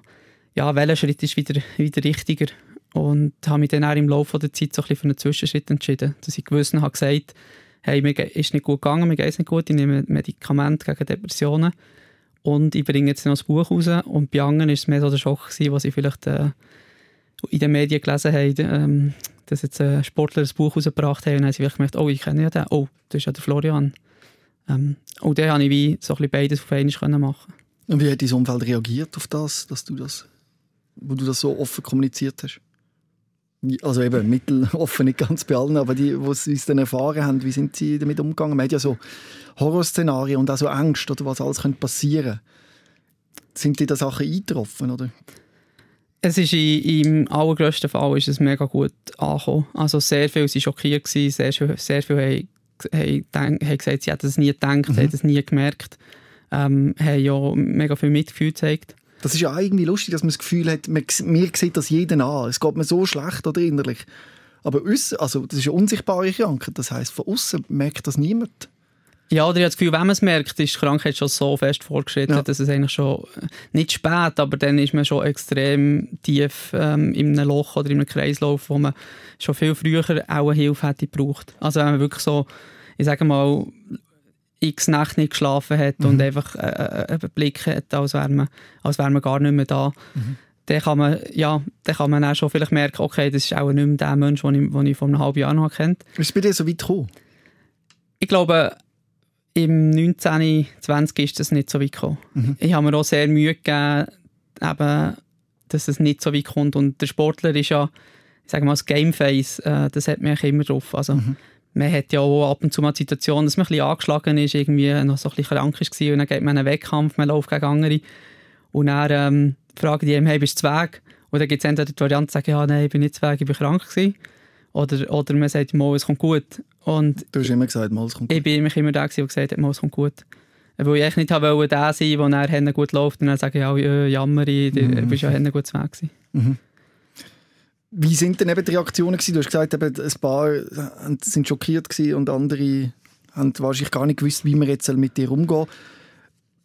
Ja, welcher Schritt ist wieder, wieder richtiger? Und habe mich dann auch im Laufe der Zeit so ein für einen Zwischenschritt entschieden. Dass ich gewissen habe gesagt, hey, mir ist nicht gut gegangen, mir geht es nicht gut, ich nehme Medikamente gegen Depressionen und ich bringe jetzt noch ein Buch raus. Und bei anderen war es mehr so der Schock, gewesen, was ich vielleicht äh, in den Medien gelesen habe, ähm, dass jetzt ein Sportler ein Buch rausgebracht hat und dann sie gemerkt, oh, ich kenne ja den, oh, das ist ja der Florian. Ähm, und dann konnte ich wie so ein bisschen beides auf einmal machen. Und wie hat dein Umfeld reagiert auf das, dass du das, wo du das so offen kommuniziert hast? Also eben mitteloffen, nicht ganz bei allen, aber die, die es dann erfahren haben, wie sind sie damit umgegangen? Man hat ja so Horrorszenarien und auch so Angst, oder was alles könnte passieren. Sind dir da Sachen eingetroffen, oder? Es ist in, im allergrößten Fall ist es mega gut angekommen. Also sehr viele waren schockiert, sehr, sehr viele haben, haben, haben gesagt, sie hätten es nie gedacht, mhm. haben es nie gemerkt, ähm, haben ja mega viel Mitgefühl gezeigt. Das ist ja irgendwie lustig, dass man das Gefühl hat, man, mir sieht das jeden an. Es geht mir so schlecht oder innerlich. Aber uns, also das ist eine unsichtbare Krankheit. Das heißt, von außen merkt das niemand. Ja, oder ich habe das Gefühl, wenn man es merkt, ist die Krankheit schon so fest vorgeschritten, ja. dass es eigentlich schon äh, nicht spät, aber dann ist man schon extrem tief ähm, in einem Loch oder in einem Kreislauf, wo man schon viel früher auch eine Hilfe hätte gebraucht. Also wenn man wirklich so, ich sage mal, x Nacht nicht geschlafen hat mhm. und einfach äh, äh, einen Blick hat, als wäre man, als wär man gar nicht mehr da, mhm. dann kann man, ja, dann kann man auch schon vielleicht merken, okay, das ist auch nicht mehr der Mensch, den ich, den ich vor einem halben Jahr noch kennt. Ist es bei dir so weit gekommen? Ich glaube, im 19, 20 ist das nicht so weit gekommen. Mhm. Ich habe mir auch sehr Mühe gegeben, eben, dass es nicht so weit kommt. Und der Sportler ist ja, ich sage mal, das Gameface, äh, das hat mich immer drauf. Also, mhm. Man hat ja auch ab und zu mal die Situation, dass man ein bisschen angeschlagen ist, irgendwie noch so ein bisschen krank war und dann geht man einen Wettkampf, man läuft gegen andere und dann ähm, fragen die einem, hey, bist du Weg? Und dann gibt es entweder die Variante, sagen, ja, nein, ich bin nicht zu Weg, ich bin krank gewesen. Oder, oder man sagt, mal, es kommt gut. Und du hast immer gesagt, mal, es kommt gut. Ich bin immer der, der gesagt hat, mal, es kommt gut. Weil ich echt nicht wollte, der sein, wo er gut läuft und dann sage ich, ja, jammer, ich, du mhm. bist ja gut zu Weg gewesen. Mhm. Wie sind denn eben die Reaktionen gewesen? Du hast gesagt, eben, ein paar sind schockiert gewesen und andere haben wahrscheinlich gar nicht gewusst, wie man jetzt mit dir umgehen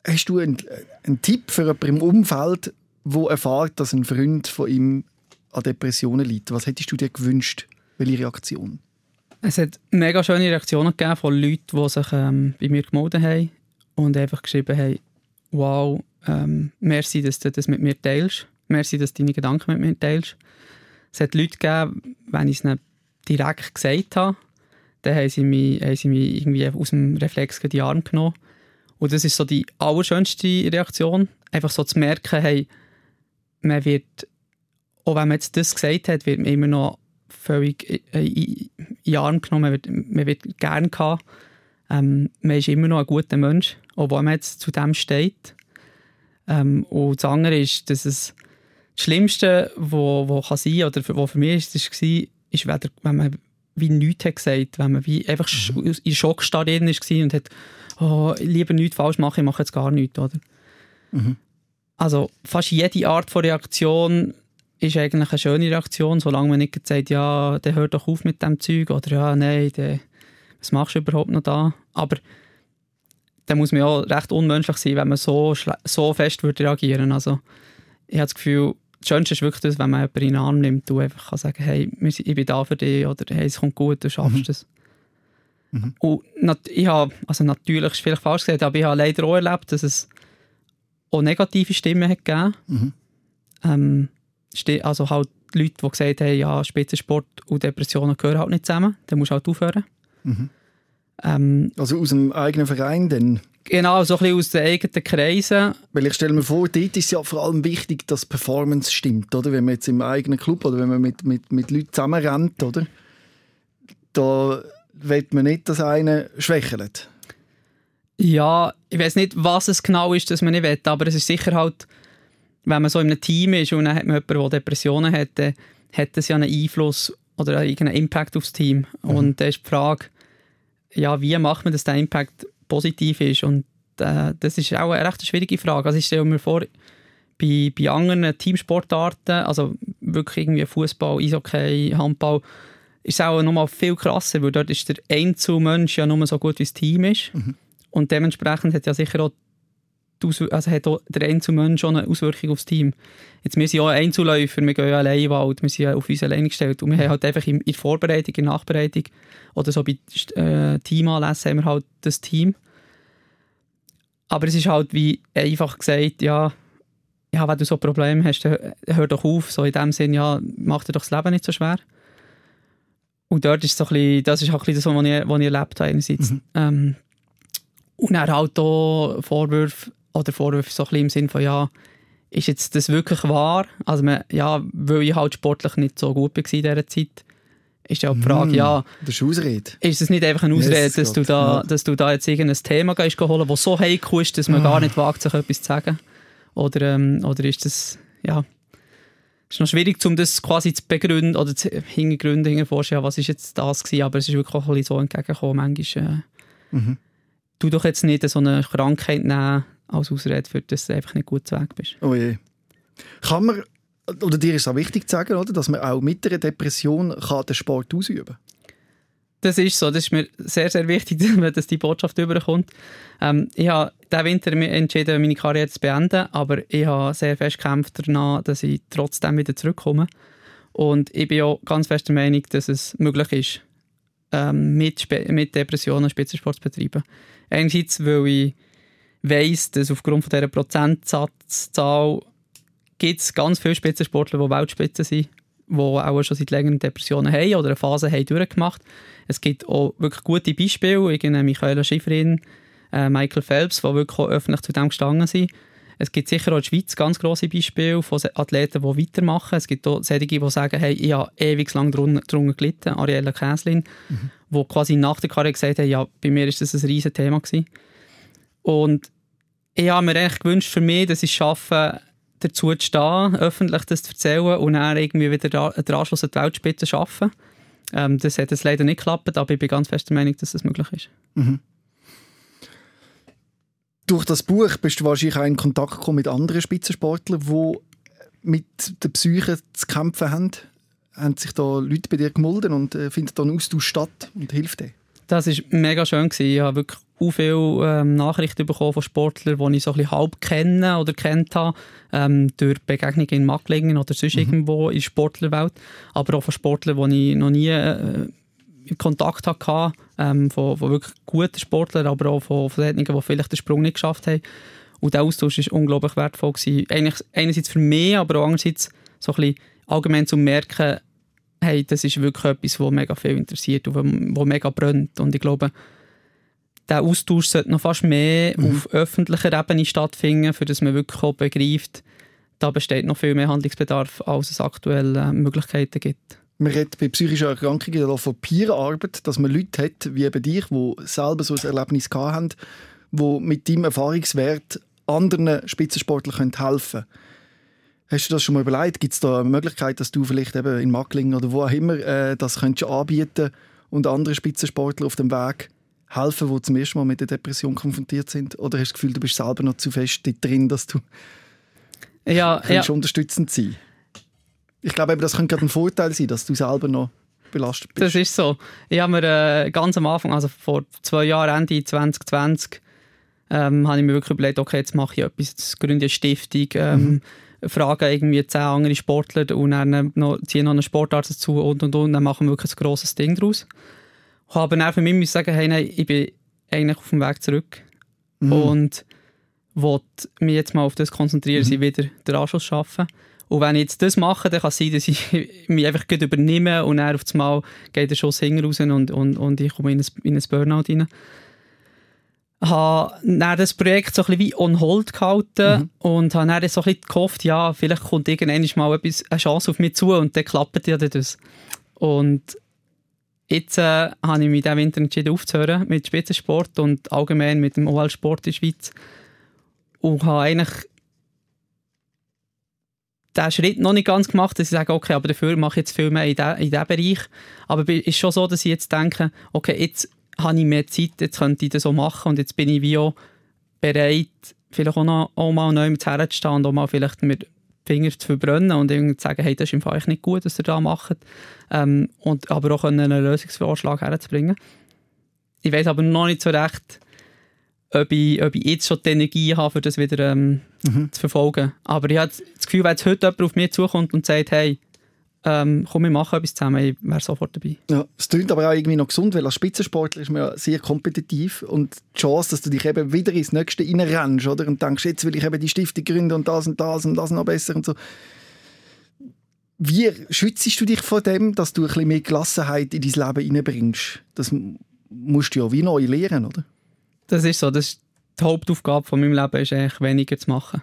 Hast du einen, einen Tipp für jemanden im Umfeld, der erfährt, dass ein Freund von ihm an Depressionen liegt? Was hättest du dir gewünscht? Welche Reaktion? Es hat mega schöne Reaktionen gegeben von Leuten, die sich ähm, bei mir gemeldet haben und einfach geschrieben haben, wow, ähm, merci, dass du das mit mir teilst. Merci, dass du deine Gedanken mit mir teilst. Es hat Leute gegeben, wenn ich es ihnen direkt gesagt habe, dann haben sie mich, haben sie mich irgendwie aus dem Reflex in die Arme genommen. Und das ist so die allerschönste Reaktion. Einfach so zu merken, hey, man wird, auch wenn man jetzt das gesagt hat, wird man immer noch völlig in den Arm genommen, man wird, man wird gern gehabt. Ähm, man ist immer noch ein guter Mensch, obwohl man jetzt zu dem steht. Ähm, und das andere ist, dass es das Schlimmste, was kann sein oder was für mich ist, ist, war, ist weder, wenn man wie nichts hat gesagt, wenn man wie einfach mhm. in Schockstarre war und hat, oh, lieber nichts falsch machen, ich mache jetzt gar nichts, oder? Mhm. Also fast jede Art von Reaktion ist eigentlich eine schöne Reaktion, solange man nicht sagt, ja, der hört doch auf mit dem Zeug oder ja, nein, der, was machst du überhaupt noch da? Aber dann muss man ja recht unmenschlich sein, wenn man so, so fest würde reagieren. Also ich habe das Gefühl, das Schönste ist wirklich das, wenn man jemanden in den Arm nimmt und einfach kann sagen hey, ich bin da für dich oder hey, es kommt gut, du schaffst es. Mhm. Mhm. Und ich habe, also natürlich ist vielleicht falsch gesagt, aber ich habe leider auch erlebt, dass es auch negative Stimmen hat gegeben. Mhm. Ähm, also halt Leute, die gesagt haben, ja, Spitzensport und Depressionen gehören halt nicht zusammen, dann musst du halt aufhören. Mhm. Ähm, also aus dem eigenen Verein dann? Genau, so ein bisschen aus den eigenen Kreisen. Weil ich stelle mir vor, dort ist ja vor allem wichtig, dass die Performance stimmt, oder? Wenn man jetzt im eigenen Club oder wenn man mit, mit, mit Leuten zusammenrennt, oder? Da will man nicht, dass einer schwächelt. Ja, ich weiß nicht, was es genau ist, dass man nicht will, aber es ist sicher halt, wenn man so in einem Team ist und dann hat man jemanden, der Depressionen hat, dann hat das ja einen Einfluss oder einen Impact aufs Team. Mhm. Und da ist die Frage, ja, wie macht man, dass der Impact positiv ist? Und äh, das ist auch eine recht schwierige Frage. Also ich stelle mir vor, bei, bei anderen Teamsportarten, also wirklich irgendwie Fußball, Eishockey, Handball, ist es auch nochmal viel krasser, weil dort ist der Einzelmensch ja nur so gut, wie das Team ist. Mhm. Und dementsprechend hat ja sicher auch, also hat der Einzelmensch schon eine Auswirkung aufs Team. Jetzt, wir sind ja Einzelläufer, wir gehen ja allein in Wald, wir sind ja auf uns allein gestellt und wir haben halt einfach in der Vorbereitung, in der Nachbereitung oder so bei äh, Teamanlässen haben wir halt das Team. Aber es ist halt wie einfach gesagt, ja, ja, wenn du so Probleme hast, dann hör doch auf. So in dem Sinn, ja, mach dir doch das Leben nicht so schwer. Und dort ist so ein bisschen, das ist auch ein bisschen das, was ich, was ich erlebt habe einerseits. Mhm. Ähm, und dann halt auch Vorwürfe, oder Vorwürfe so ein bisschen im Sinn von, ja, ist jetzt das wirklich wahr? Also, man, ja, weil ich halt sportlich nicht so gut war in dieser Zeit, ist ja die Frage, mm, ja, das ist Ausrede. Ist es nicht einfach eine Ausrede, yes, dass, du da, ja. dass du da jetzt irgendein Thema gehst holen, das so heikel ist, dass man mm. gar nicht wagt, sich etwas zu sagen? Oder, ähm, oder ist das, ja, ist noch schwierig, um das quasi zu begründen oder zu hintergründen, hinterforschen, ja, was ist jetzt das gewesen, aber es ist wirklich auch ein bisschen so entgegengekommen, manchmal, äh, mhm. du doch jetzt nicht so eine Krankheit nehmen als Ausrede, für dass du einfach nicht gut zu Weg bist. Oh je. Kann man oder dir ist es auch wichtig zu sagen, oder, dass man auch mit einer Depression kann den Sport ausüben kann. Das ist so. Das ist mir sehr, sehr wichtig, dass die Botschaft überkommt. Ähm, ich habe diesen Winter entschieden, meine Karriere zu beenden, aber ich habe sehr fest gekämpft danach, dass ich trotzdem wieder zurückkomme. Und ich bin auch ganz fest der Meinung, dass es möglich ist, ähm, mit, mit Depressionen Spitzensport zu betreiben. Einerseits, weil ich weiss, dass aufgrund von dieser Prozentsatzzahl gibt es ganz viele Spitzensportler, die Weltspitze sind, die auch schon seit längerem Depressionen haben oder eine Phase haben durchgemacht. Es gibt auch wirklich gute Beispiele, irgendwie Michaela Schifrin, äh, Michael Phelps, die wirklich auch öffentlich zu dem gestanden sind. Es gibt sicher auch in der Schweiz ganz grosse Beispiele von Athleten, die weitermachen. Es gibt auch solche, die sagen, hey, ich habe ewig lang darunter gelitten, Ariella Käslin, mhm. die quasi nach der Karriere gesagt haben, ja, bei mir ist das ein riesiges Thema gewesen. Und ich habe mir echt gewünscht für mich, dass ich schaffe, dazu zu stehen, öffentlich das zu erzählen und dann irgendwie wieder den Anschluss an die Weltspitze zu schaffen. Ähm, das hat jetzt leider nicht geklappt, aber ich bin ganz fest der Meinung, dass das möglich ist. Mhm. Durch das Buch bist du wahrscheinlich auch in Kontakt gekommen mit anderen Spitzensportlern, die mit der Psyche zu kämpfen haben. Haben sich da Leute bei dir gemolden und äh, findet da ein Austausch statt und hilft dir? Das war mega schön. Ich habe wirklich auch viele ähm, Nachrichten bekommen von Sportlern, die ich so ein bisschen halb kenne oder kennt habe, ähm, durch Begegnungen in Macklingen oder sonst mhm. irgendwo in der Sportlerwelt, aber auch von Sportlern, die ich noch nie äh, Kontakt hatte, ähm, von, von, wirklich guten Sportlern, aber auch von, von denen, die vielleicht den Sprung nicht geschafft haben. Und der Austausch war unglaublich wertvoll. Gewesen. Eigentlich, einerseits für mich, aber auch andererseits so ein bisschen allgemein zu merken, hey, das ist wirklich etwas, was mega viel interessiert und was mega brennt. Und ich glaube, der Austausch sollte noch fast mehr mhm. auf öffentlicher Ebene stattfinden, für dass man wirklich auch begreift, da besteht noch viel mehr Handlungsbedarf, als es aktuell äh, Möglichkeiten gibt. Man redet bei psychischen Erkrankungen von Peerarbeit, dass man Leute hat, wie eben dich, die selber so ein Erlebnis haben, die mit deinem Erfahrungswert anderen Spitzensportlern helfen können. Hast du das schon mal überlegt? Gibt es da eine Möglichkeit, dass du vielleicht eben in Macklingen oder wo auch immer äh, das könntest anbieten und andere Spitzensportler auf dem Weg helfen, die zum ersten Mal mit der Depression konfrontiert sind? Oder hast du das Gefühl, du bist selber noch zu fest drin, dass du ja, ja. unterstützend sein Ich glaube, das könnte gerade ein Vorteil sein, dass du selber noch belastet bist. Das ist so. Ich habe mir äh, ganz am Anfang, also vor zwei Jahren, Ende 2020, ähm, habe ich mir wirklich überlegt, okay, jetzt mache ich etwas, jetzt gründe eine Stiftung, ähm, mhm fragen irgendwie zehn andere Sportler und dann noch, ziehen noch einen Sportarzt dazu und und und, dann machen wir wirklich ein grosses Ding daraus. Ich habe dann für mich sagen, hey, nein, ich bin eigentlich auf dem Weg zurück mhm. und wollte mich jetzt mal auf das konzentrieren, mhm. wieder den Anschluss schaffen. Und wenn ich jetzt das mache, dann kann es sein, dass ich mich einfach gut übernehme und dann auf einmal geht der Schuss hinten raus und, und, und ich komme in ein, in ein Burnout rein habe dann das Projekt so ein bisschen wie on hold gehalten mhm. und habe dann so ein bisschen gehofft, ja, vielleicht kommt irgendwann mal etwas, eine Chance auf mich zu und dann klappt ja das. Und jetzt äh, habe ich mich diesen Winter entschieden aufzuhören mit Spitzensport und allgemein mit dem OL-Sport in der Schweiz und habe eigentlich den Schritt noch nicht ganz gemacht, dass ich sage, okay, aber dafür mache ich jetzt viel mehr in diesem Bereich. Aber es ist schon so, dass ich jetzt denke, okay, jetzt habe ich mehr Zeit, jetzt könnte ich das so machen und jetzt bin ich wie auch bereit, vielleicht auch, noch, auch mal neu herzustehen und auch mal vielleicht mit Finger zu verbrennen und irgendwie zu sagen, hey, das ist im Fall nicht gut, was ihr da macht. Ähm, und aber auch einen Lösungsvorschlag herzubringen. Ich weiß aber noch nicht so recht, ob ich, ob ich jetzt schon die Energie habe, für das wieder ähm, mhm. zu verfolgen. Aber ich habe das Gefühl, wenn jetzt heute jemand auf mich zukommt und sagt, hey, ähm, komm, wir machen etwas zusammen, ich wäre sofort dabei. Ja, es klingt aber auch irgendwie noch gesund, weil als Spitzensportler ist man ja sehr kompetitiv und die Chance, dass du dich eben wieder ins Nächste reinrennst oder? und denkst, jetzt will ich eben die Stiftung gründen und das und das und das noch besser und so. Wie schützt du dich vor dem, dass du ein bisschen mehr Gelassenheit in dein Leben reinbringst? Das musst du ja wie neu lernen, oder? Das ist so. Das ist die Hauptaufgabe von meinem Leben ist eigentlich weniger zu machen.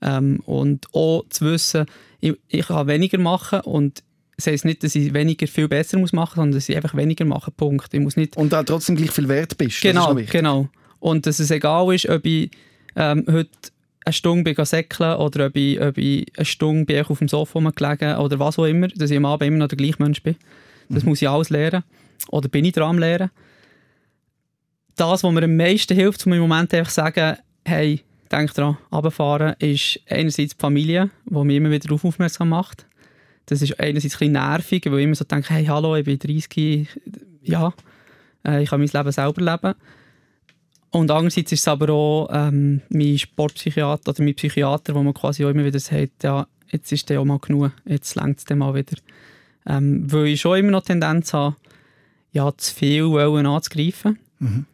Ähm, und auch zu wissen, ich, ich kann weniger machen und das heisst nicht, dass ich weniger viel besser muss machen, sondern dass ich einfach weniger mache. Punkt. Ich muss nicht und auch trotzdem gleich viel wert bist. Genau, genau. Und dass es egal ist, ob ich ähm, heute eine Stunde bin säckeln oder ob ich, ob ich eine Stunde bin auf dem Sofa gelegen oder was auch immer, dass ich am Abend immer noch der gleiche Mensch bin. Das mhm. muss ich alles lernen. Oder bin ich dran am Lernen. Das, was mir am meisten hilft, um im Moment einfach sagen, hey, denke daran, runterfahren, ist einerseits die Familie, die mich immer wieder darauf aufmerksam macht. Das ist einerseits ein bisschen nervig, weil ich immer so denke, hey, hallo, ich bin 30, ja, äh, ich kann mein Leben selber leben. Und andererseits ist es aber auch ähm, mein Sportpsychiater oder mein Psychiater, wo man quasi auch immer wieder sagt, ja, jetzt ist der auch mal genug, jetzt längt es mal wieder. Ähm, weil ich schon immer noch Tendenz habe, ja, zu viel anzugreifen. Mhm.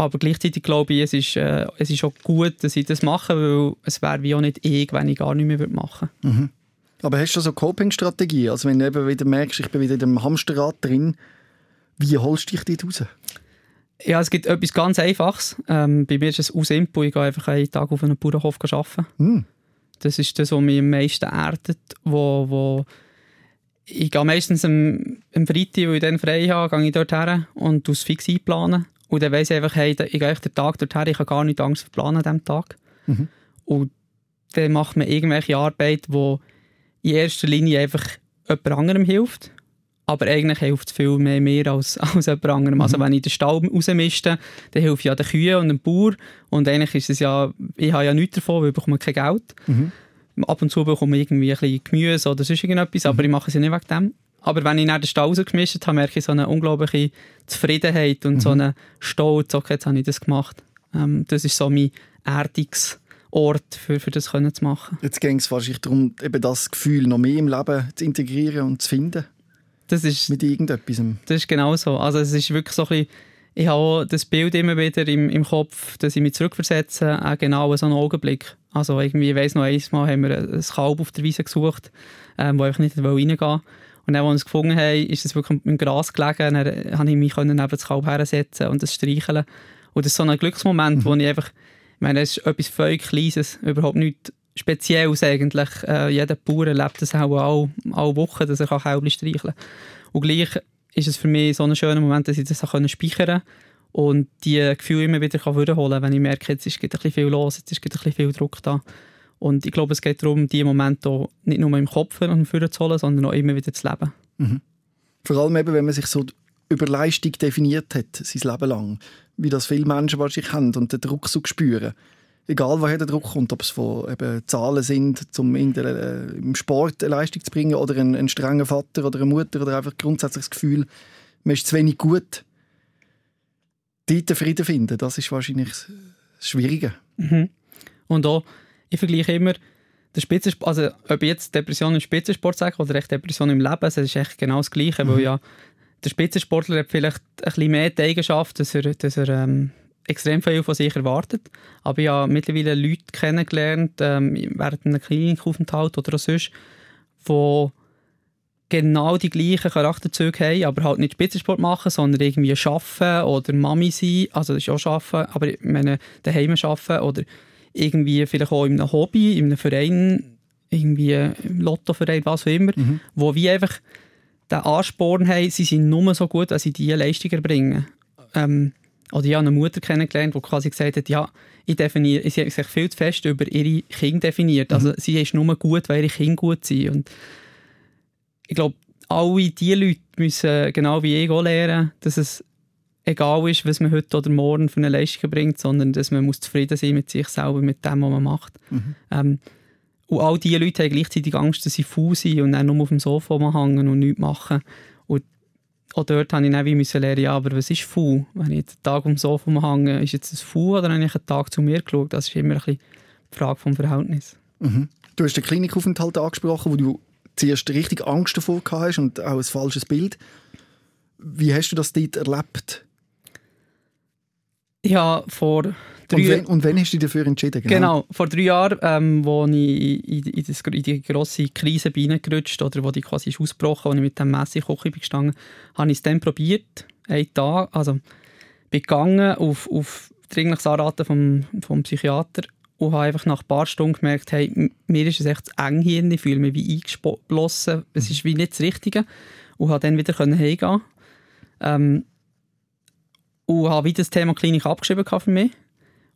Aber gleichzeitig glaube ich, es ist, äh, es ist auch gut, dass ich das mache, weil es wäre wie auch nicht ich, wenn ich gar nicht mehr machen würde. Mhm. Aber hast du so Coping-Strategie? Also wenn du eben wieder merkst, ich bin wieder in dem Hamsterrad drin, wie holst du dich dort raus? Ja, es gibt etwas ganz Einfaches. Ähm, bei mir ist es aus Impo, ich gehe einfach einen Tag auf einen Bauernhof arbeiten. Mhm. Das ist das, was mich am meisten erdet, wo, wo ich gehe meistens am, am Freitag, wo ich dann frei habe, gehe ich dort her und es fix einplanen. Und dann weiss ich einfach, hey, ich gehe den Tag dorthin, ich habe gar nicht Angst vor Planen an diesem Tag. Mhm. Und dann macht man irgendwelche Arbeit, die in erster Linie einfach jemand anderem hilft. Aber eigentlich hilft es viel mehr mir als, als jemand anderem. Mhm. Also wenn ich den Stall rausmiste, dann hilft ja den Kühen und dem Bauer. Und eigentlich ist es ja, ich habe ja nichts davon, weil ich bekomme kein Geld. Mhm. Ab und zu bekomme ich irgendwie ein bisschen Gemüse oder sonst irgendetwas, mhm. aber ich mache es ja nicht wegen dem. Aber wenn ich nach den Stall rausgemischt habe, merke ich so eine unglaubliche Zufriedenheit und mhm. so einen Stolz, okay, jetzt habe ich das gemacht. Ähm, das ist so mein Erdungsort, für, für das können zu machen. Jetzt ging es wahrscheinlich darum, eben das Gefühl noch mehr im Leben zu integrieren und zu finden. Das ist, mit irgendetwas. Das ist genau so. Also es ist wirklich so ein bisschen, ich habe das Bild immer wieder im, im Kopf, dass ich mich zurückversetze, an genau so einen Augenblick. Also irgendwie, ich weiss noch, einmal haben wir ein Kalb auf der Wiese gesucht, ähm, wo ich nicht reingehen wollte. Und dann, als wir es gefunden haben, ist es wirklich im Gras gelegen. Dann konnte ich mich neben das Kalb hersetzen und es streicheln. Und das ist so ein Glücksmoment, mhm. wo ich einfach, ich meine, es ist etwas völlig Kleines, überhaupt nichts Spezielles eigentlich. Äh, jeder Bauer erlebt das auch alle, alle Wochen, dass er Kälbchen streicheln kann. Und gleich ist es für mich so ein schöner Moment, dass ich das auch speichern kann und die Gefühle immer wieder wiederholen kann, wenn ich merke, jetzt ist ein bisschen viel los, jetzt ist ein bisschen viel Druck da. Und ich glaube, es geht darum, diese Momente nicht nur im Kopf zu holen, sondern auch immer wieder zu leben. Mhm. Vor allem eben, wenn man sich so über Leistung definiert hat, sein Leben lang, wie das viele Menschen wahrscheinlich haben und den Druck so spüren. Egal, woher der Druck kommt, ob es von eben Zahlen sind, um der, äh, im Sport eine Leistung zu bringen oder ein, ein strenger Vater oder eine Mutter oder einfach grundsätzlich das Gefühl, man ist zu wenig gut. Dort Frieden finden, das ist wahrscheinlich das Schwierige. Mhm. Und auch, ich vergleiche immer, der Spitzensport, also ob ich jetzt Depression im Spitzensport sage oder echt Depression im Leben, das ist echt genau das Gleiche, mhm. weil ja der Spitzensportler hat vielleicht ein bisschen mehr die Eigenschaft, dass er, dass er ähm, extrem viel von sich erwartet. Aber ich habe mittlerweile Leute kennengelernt, ähm, während einem Klinikaufenthalt oder auch sonst, die genau die gleichen Charakterzüge haben, aber halt nicht Spitzensport machen, sondern irgendwie arbeiten oder Mami sein, also das ist auch arbeiten, aber ich meine, daheim arbeiten oder irgendwie vielleicht auch in einem Hobby, in einem Verein, irgendwie im Lottoverein, was auch immer, mhm. wo wie einfach den Ansporn haben, sie sind nur so gut, dass sie diese Leistung erbringen. Ähm, oder ich habe eine Mutter kennengelernt, die quasi gesagt hat, ja, ich definiere, sie hat sich viel zu fest über ihre Kinder definiert. Also mhm. sie ist nur gut, weil ihre Kinder gut sind. Und ich glaube, alle diese Leute müssen genau wie ich auch lernen, dass es egal ist, was man heute oder morgen für eine Leistung bringt, sondern dass man muss zufrieden sein mit sich selber, mit dem, was man macht. Mhm. Ähm, und all diese Leute haben gleichzeitig Angst, dass sie faul sind und dann nur auf dem Sofa hängen und nichts machen. Und auch dort musste ich dann wie müssen lernen, ja, aber was ist faul? Wenn ich den Tag auf dem Sofa hänge, ist jetzt das faul oder habe ich einen Tag zu mir geschaut? Das ist immer ein bisschen die Frage vom Verhältnis. Mhm. Du hast den Klinikaufenthalt angesprochen, wo du zuerst richtig Angst davor hast und auch ein falsches Bild. Wie hast du das dort erlebt? Ja, vor drei und wenn, und wann hast du dich dafür entschieden? Genau, genau vor drei Jahren, ähm, wo ich in, in, das, in die grosse Krise reingerutscht oder wo die quasi ist ausgebrochen, als ich mit dem Messi in Koche bin gestanden, habe ich es dann probiert, einen Tag, also bin gegangen auf, auf dringliches Anraten vom, vom Psychiater und habe einfach nach ein paar Stunden gemerkt, hey, mir ist es echt zu eng hier, ich fühle mich wie eingeschlossen, es ist wie nicht das Richtige und habe dann wieder heimgehen ähm, und habe wieder das Thema Klinik abgeschrieben für mich.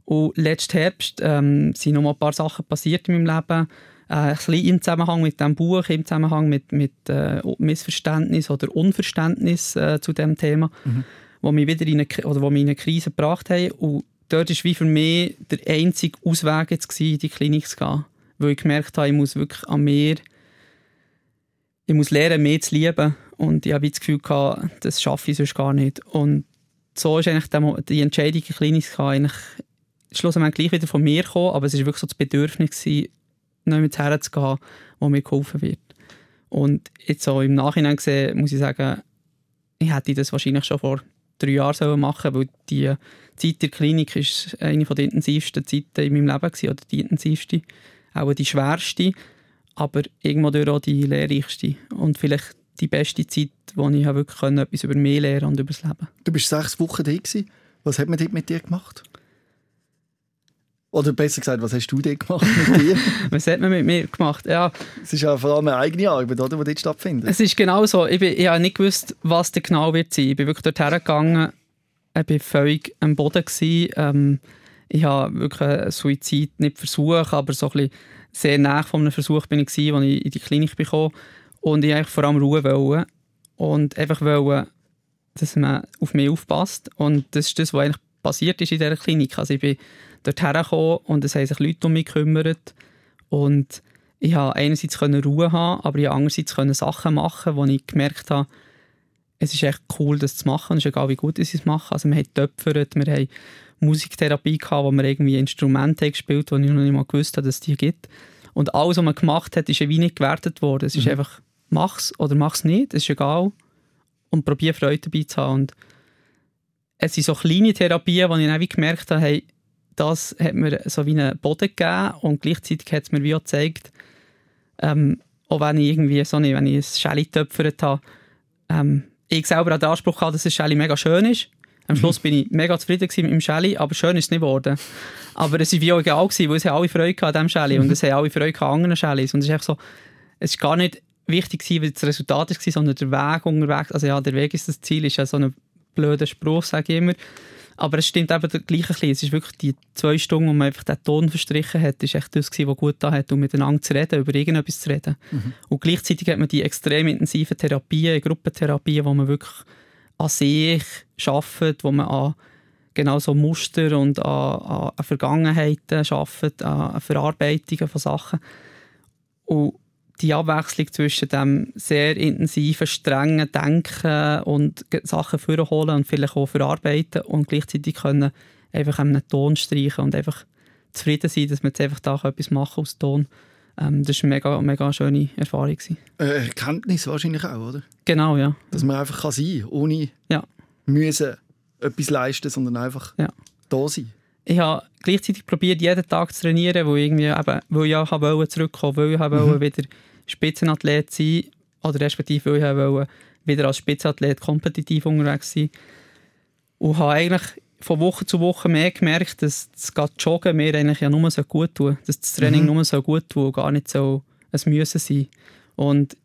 Und letzten Herbst ähm, sind noch mal ein paar Sachen passiert in meinem Leben. Äh, ein bisschen im Zusammenhang mit diesem Buch, im Zusammenhang mit, mit äh, Missverständnis oder Unverständnis äh, zu diesem Thema, mhm. wo mich wieder in eine, oder wo mich in eine Krise gebracht haben. Und dort war wie für mich der einzige Ausweg jetzt gewesen, in die Klinik zu gehen. Weil ich gemerkt habe, ich muss wirklich an mir, ich muss lernen, mehr zu lieben. Und ich habe das Gefühl gehabt, das schaffe ich sonst gar nicht. Und so ist eigentlich die Entscheidung, die Klinik gehen, eigentlich schlussendlich gleich wieder von mir gekommen, aber es war wirklich so das Bedürfnis, gewesen, nicht mehr herzugehen, wo mir geholfen wird. Und jetzt so im Nachhinein gesehen, muss ich sagen, ich hätte das wahrscheinlich schon vor drei Jahren machen sollen, weil die Zeit der Klinik ist eine der intensivsten Zeiten in meinem Leben gewesen, oder die intensivste, auch die schwerste, aber irgendwo auch die lehrreichste und vielleicht die beste Zeit, wo ich wirklich etwas über mich lernen und über das Leben. Du bist sechs Wochen da gewesen. Was hat man dort mit dir gemacht? Oder besser gesagt, was hast du dort gemacht mit dir? was hat man mit mir gemacht? Ja. Es ist ja vor allem eine eigene Arbeit, oder, die dort stattfindet. Es ist genau so. Ich, bin, ich habe nicht gewusst, was da genau wird sein. Ich bin wirklich dort hergegangen, ich war völlig am Boden. Gewesen. Ähm, ich habe wirklich einen Suizid nicht versucht, aber so ein bisschen sehr nah von einem Versuch bin ich gewesen, als ich in die Klinik bekam. Und ich wollte vor allem Ruhe wollen. Und einfach wollen, dass man auf mich aufpasst. Und das ist das, was eigentlich passiert ist in dieser Klinik. Also ich bin dort hergekommen und es haben sich Leute um mich gekümmert. Und ich konnte einerseits Ruhe haben, aber ich andererseits Sachen machen, wo ich gemerkt habe, es ist echt cool, das zu machen. Es ist egal, wie gut ich es mache. Also wir haben töpfert, wir haben Musiktherapie gehabt, wo wir irgendwie Instrumente gespielt haben, die ich noch nicht mal gewusst habe, dass es die gibt. Und alles, was man gemacht hat, ist wie nicht gewertet worden. Es ist mhm. einfach, mach's oder mach's nicht, es ist egal. Und probier Freude dabei zu haben. Und es sind so kleine Therapien, wo ich dann wie gemerkt habe, hey, das hat mir so wie einen Boden gegeben und gleichzeitig hat es mir wie auch gezeigt, ähm, auch wenn ich irgendwie so nicht, wenn ich ein Schelle getöpfert habe, ähm, ich selber auch den Anspruch habe, dass ein Schelle mega schön ist, Am Schluss bin ich mega zufrieden mit dem Shelly, aber schön ist es nicht geworden. Aber es war wie auch egal, gewesen, weil es haben alle Freude an diesem Shelly und es haben alle Freude an anderen Shellys. Und es ist echt so, es ist gar nicht wichtig gewesen, wie das Resultat war, sondern der Weg unterwegs. Also ja, der Weg ist das Ziel, ist ja so ein blöder Spruch, sage ich immer. Aber es stimmt eben gleich ein bisschen. Es ist wirklich die zwei Stunden, wo man einfach den Ton verstrichen hat, ist echt das gewesen, was gut da hat, um miteinander zu reden, über irgendetwas zu reden. Mhm. Und gleichzeitig hat man die extrem intensiven Therapien, Gruppentherapien, wo man wirklich an sich arbeitet, wo man an genau so Muster und an, an Vergangenheiten arbeitet, an Verarbeitungen von Sachen. Und die Abwechslung zwischen dem sehr intensiven, strengen Denken und Sachen vorholen und vielleicht auch verarbeiten und gleichzeitig können einfach einen Ton streichen und einfach zufrieden sein, dass man jetzt einfach da etwas machen aus Ton. Ähm, das war eine mega, mega schöne Erfahrung. Äh, Erkenntnis wahrscheinlich auch, oder? Genau, ja. Dass man einfach kann sein kann, ohne ja. müssen etwas leisten, sondern einfach ja. da sein. Ich habe gleichzeitig probiert, jeden Tag zu trainieren, wo irgendwie eben, weil ich auch wollte zurückkommen, weil ich mhm. wieder Spitzenathlet sein oder respektive weil ich wollte wieder als Spitzenathlet kompetitiv unterwegs sein. Und habe eigentlich von Woche zu Woche mehr gemerkt, dass das Joggen mir eigentlich ja nur so gut tun dass das Training mhm. nur so gut tut und gar nicht so ein Müssen sein. Und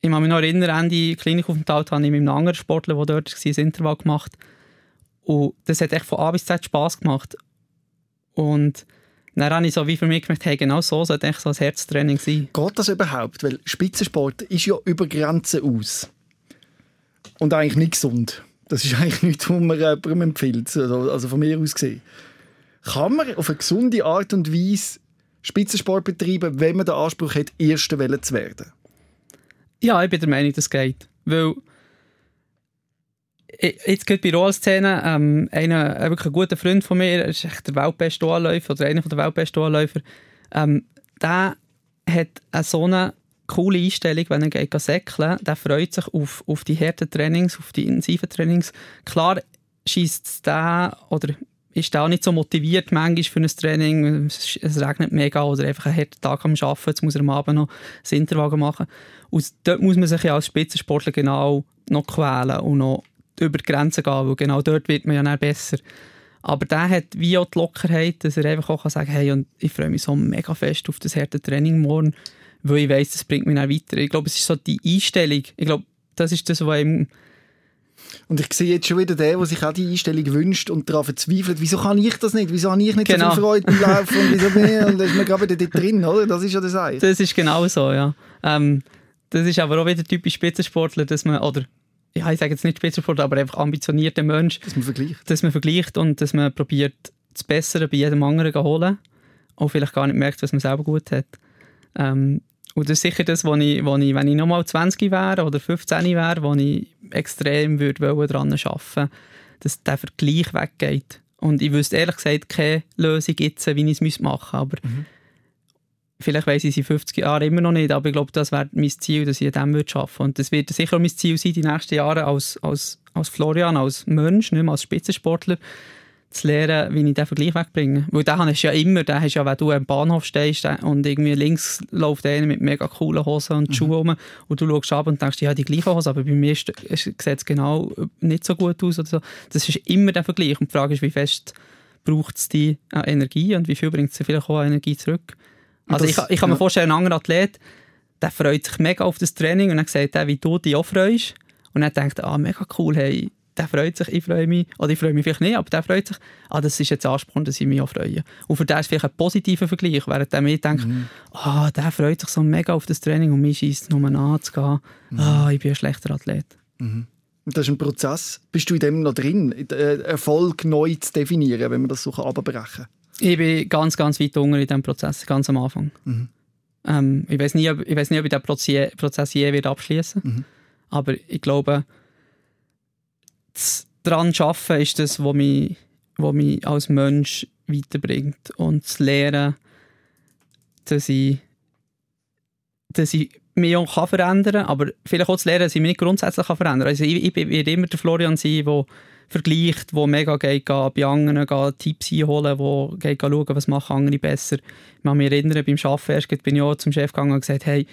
ich kann mich noch erinnern, Ende Klinikaufenthalt habe ich mit einem anderen Sportler, der dort war, ein Intervall gemacht. Und das hat echt von A bis Z Spass gemacht. Und dann habe ich so wie für mich gemerkt, hey, genau so sollte eigentlich so ein Herztraining sein. Geht das überhaupt? Weil Spitzensport ist ja über Grenzen aus. Und eigentlich nicht gesund. Das ist eigentlich nichts, was man jemandem empfiehlt. Also, von mir aus gesehen. Kann man auf eine gesunde Art und Weise Spitzensport betreiben, wenn man den Anspruch hat, Erster zu werden? Ja, ich bin der Meinung, das geht. Weil jetzt geht bei Rollszene ähm, einer, ein wirklich ein guter Freund von mir, ist echt der weltbeste Anläufer oder einer der weltbesten Anläufer, ähm, der hat eine so eine coole Einstellung, wenn er geht säckeln, der freut sich auf, auf die harten Trainings, auf die intensiven Trainings. Klar schießt der oder ist der auch nicht so motiviert manchmal für ein Training, es, es regnet mega oder einfach einen harten Tag am Arbeiten, jetzt muss er am Abend noch das Intervall machen. Und dort muss man sich ja als Spitzensportler genau noch quälen und noch über die Grenzen gehen, weil genau dort wird man ja dann besser. Aber der hat wie auch die Lockerheit, dass er einfach auch sagen kann, hey, und ich freue mich so mega fest auf das harte Training morgen, weil ich weiss, das bringt mich dann weiter. Ich glaube, es ist so die Einstellung. Ich glaube, das ist das, was ihm und ich sehe jetzt schon wieder den, der sich auch die Einstellung wünscht und daran verzweifelt. Wieso kann ich das nicht? Wieso habe ich nicht genau. so viel Freude beim Laufen? Und wieso bin ich? Und dann ist man gerade wieder dort drin, oder? Das ist ja das Eis. Das ist genau so, ja. Ähm, das ist aber auch wieder typisch Spitzensportler, dass man, oder ja, ich sage jetzt nicht Spitzensportler, aber einfach ambitionierter Mensch. Dass man vergleicht. Dass man vergleicht und dass man probiert, das Bessere bei jedem anderen zu holen. Und vielleicht gar nicht merkt, was man selber gut hat. Ähm, und das ist sicher das, wo ich, wo ich wenn ich nochmal 20 wäre oder 15 wäre, wo ich extrem würde daran arbeiten würde, dass der Vergleich weggeht. Und ich wüsste ehrlich gesagt keine Lösung jetzt, wie ich es machen müsste. Aber mhm. Vielleicht weiß ich in 50 Jahren immer noch nicht, aber ich glaube, das wäre mein Ziel, dass ich an dem arbeiten würde. Und das wird sicher auch mein Ziel sein, die nächsten Jahre als, als, als Florian, als Mensch, nicht mehr als Spitzensportler, zu lernen, wie ich diesen Vergleich wegbringe. Weil den hast du ja immer, den hast ja, wenn du am Bahnhof stehst und irgendwie links läuft einer mit mega coolen Hosen und mhm. Schuhen rum und du schaust ab und denkst, ja, die gleiche Hose, aber bei mir sieht es genau nicht so gut aus oder so. Das ist immer der Vergleich und die Frage ist, wie fest braucht es die Energie und wie viel bringt es vielleicht auch Energie zurück. Also das, ich, ich kann mir vorstellen, ein anderer Athlet, der freut sich mega auf das Training und dann sagt er, wie du dich auch freust. Und dann denkt er, ah, mega cool, hey, der freut sich, ich freue mich. Oder ich freue mich vielleicht nicht, aber der freut sich. Ah, das ist jetzt Anspruch, dass ich mich auch freue. Und für den ist vielleicht ein positiver Vergleich, während der mir denkt, mhm. ah, der freut sich so mega auf das Training und mir schießt nur anzugehen. Mhm. Ah, ich bin ein schlechter Athlet. Mhm. Das ist ein Prozess. Bist du in dem noch drin, äh, Erfolg neu zu definieren, wenn man das so abbrechen kann? Ich bin ganz, ganz weit unten in diesem Prozess, ganz am Anfang. Mhm. Ähm, ich weiß nie, ob, ich weiß nie, ob ich diesen Prozess, Prozess je wird abschließen. Mhm. Aber ich glaube, daran arbeiten ist das, was mich, was mich als Mensch weiterbringt. Und das Lehren, dass ich, dass ich mich kann verändern kann, aber vielleicht auch zu lernen, dass ich mich nicht grundsätzlich verändern kann. Also ich, ich werde immer der Florian sein, der vergleicht, wo mega geht, geht bei anderen geht Tipps einholen, wo geht schauen, was machen andere besser. Ich kann mich erinnern, beim Arbeiten erst bin ich auch zum Chef gegangen und gesagt, hey,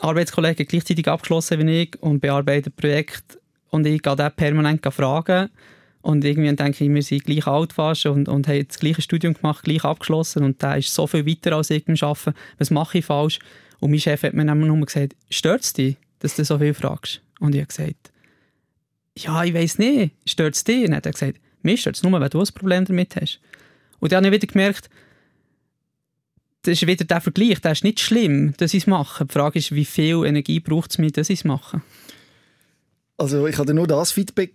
Arbeitskollegen gleichzeitig abgeschlossen wie ich und bearbeiten Projekt und ich gehe den permanent fragen und irgendwie denke ich, wir sind gleich alt fast und, und haben das gleiche Studium gemacht, gleich abgeschlossen und der ist so viel weiter als ich beim Arbeiten. Was mache ich falsch? Und mein Chef hat mir dann nur gesagt, stört es dich, dass du so viel fragst? Und ich habe gesagt, ja, ich weiß nicht, stört es dich? Und dann hat er gesagt, mir stört es nur, wenn du ein Problem damit hast. Und dann habe ich wieder gemerkt, das ist wieder der Vergleich, das ist nicht schlimm, dass ich es mache. Die Frage ist, wie viel Energie braucht es mir, dass ich es mache? Also ich kann dir nur das Feedback,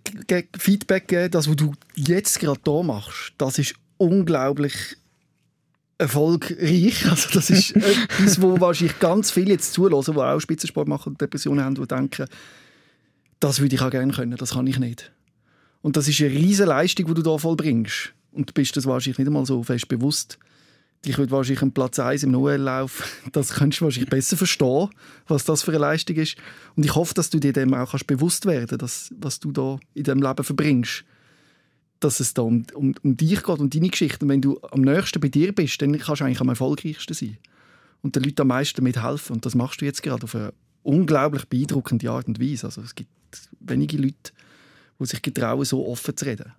Feedback geben, das, was du jetzt gerade hier machst, das ist unglaublich erfolgreich. Also das ist etwas, wo wahrscheinlich ganz viele jetzt zulassen, die auch Spitzensport machen und Depressionen haben, die denken, das würde ich auch gerne können, das kann ich nicht. Und das ist eine riesige Leistung, die du da vollbringst. Und du bist das wahrscheinlich nicht einmal so fest bewusst ich würde wahrscheinlich einen Platz 1 im Noel-Lauf, das könntest du wahrscheinlich besser verstehen, was das für eine Leistung ist. Und ich hoffe, dass du dir dem auch kannst bewusst werden kannst, was du da in deinem Leben verbringst. Dass es da um, um, um dich geht, um deine Geschichte. Und wenn du am nächsten bei dir bist, dann kannst du eigentlich am erfolgreichsten sein. Und den Leuten am meisten damit helfen. Und das machst du jetzt gerade auf eine unglaublich beeindruckende Art und Weise. Also es gibt wenige Leute, die sich getrauen, so offen zu reden.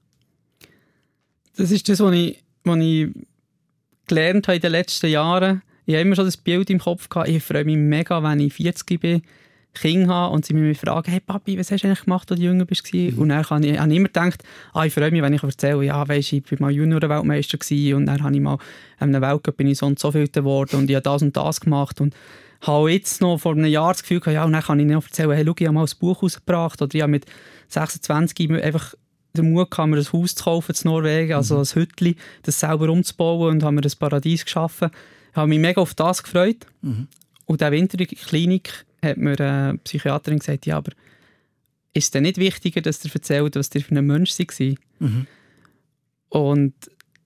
Das ist das, was ich, was ich gelernt habe in den letzten Jahren, ich habe immer schon das Bild im Kopf gehabt, ich freue mich mega, wenn ich 40 bin, Kinder habe und sie mich fragen, hey Papi, was hast du eigentlich gemacht, als du jünger warst? Mhm. Und dann habe ich, habe ich immer gedacht, ah, ich freue mich, wenn ich erzähle, ja, weisst, ich war mal Junior-Weltmeister und dann habe ich mal an einem Weltcup bin ich so und so viel geworden und ich habe das und das gemacht und habe jetzt noch vor einem Jahr das Gefühl gehabt, ja, und dann kann ich noch erzählen, hey, schau, ich habe mal ein Buch rausgebracht oder ich habe mit 26 einfach den Mut gehabt, mir ein Haus zu kaufen in Norwegen, also mhm. ein Hütchen, das selber umzubauen und haben mir ein Paradies geschaffen. Ich habe mich mega auf das gefreut. Mhm. Und der Winter in der Klinik hat mir eine Psychiaterin gesagt, ja, aber ist es denn nicht wichtiger, dass ihr erzählt, was ihr für ein Mensch war? Mhm. Und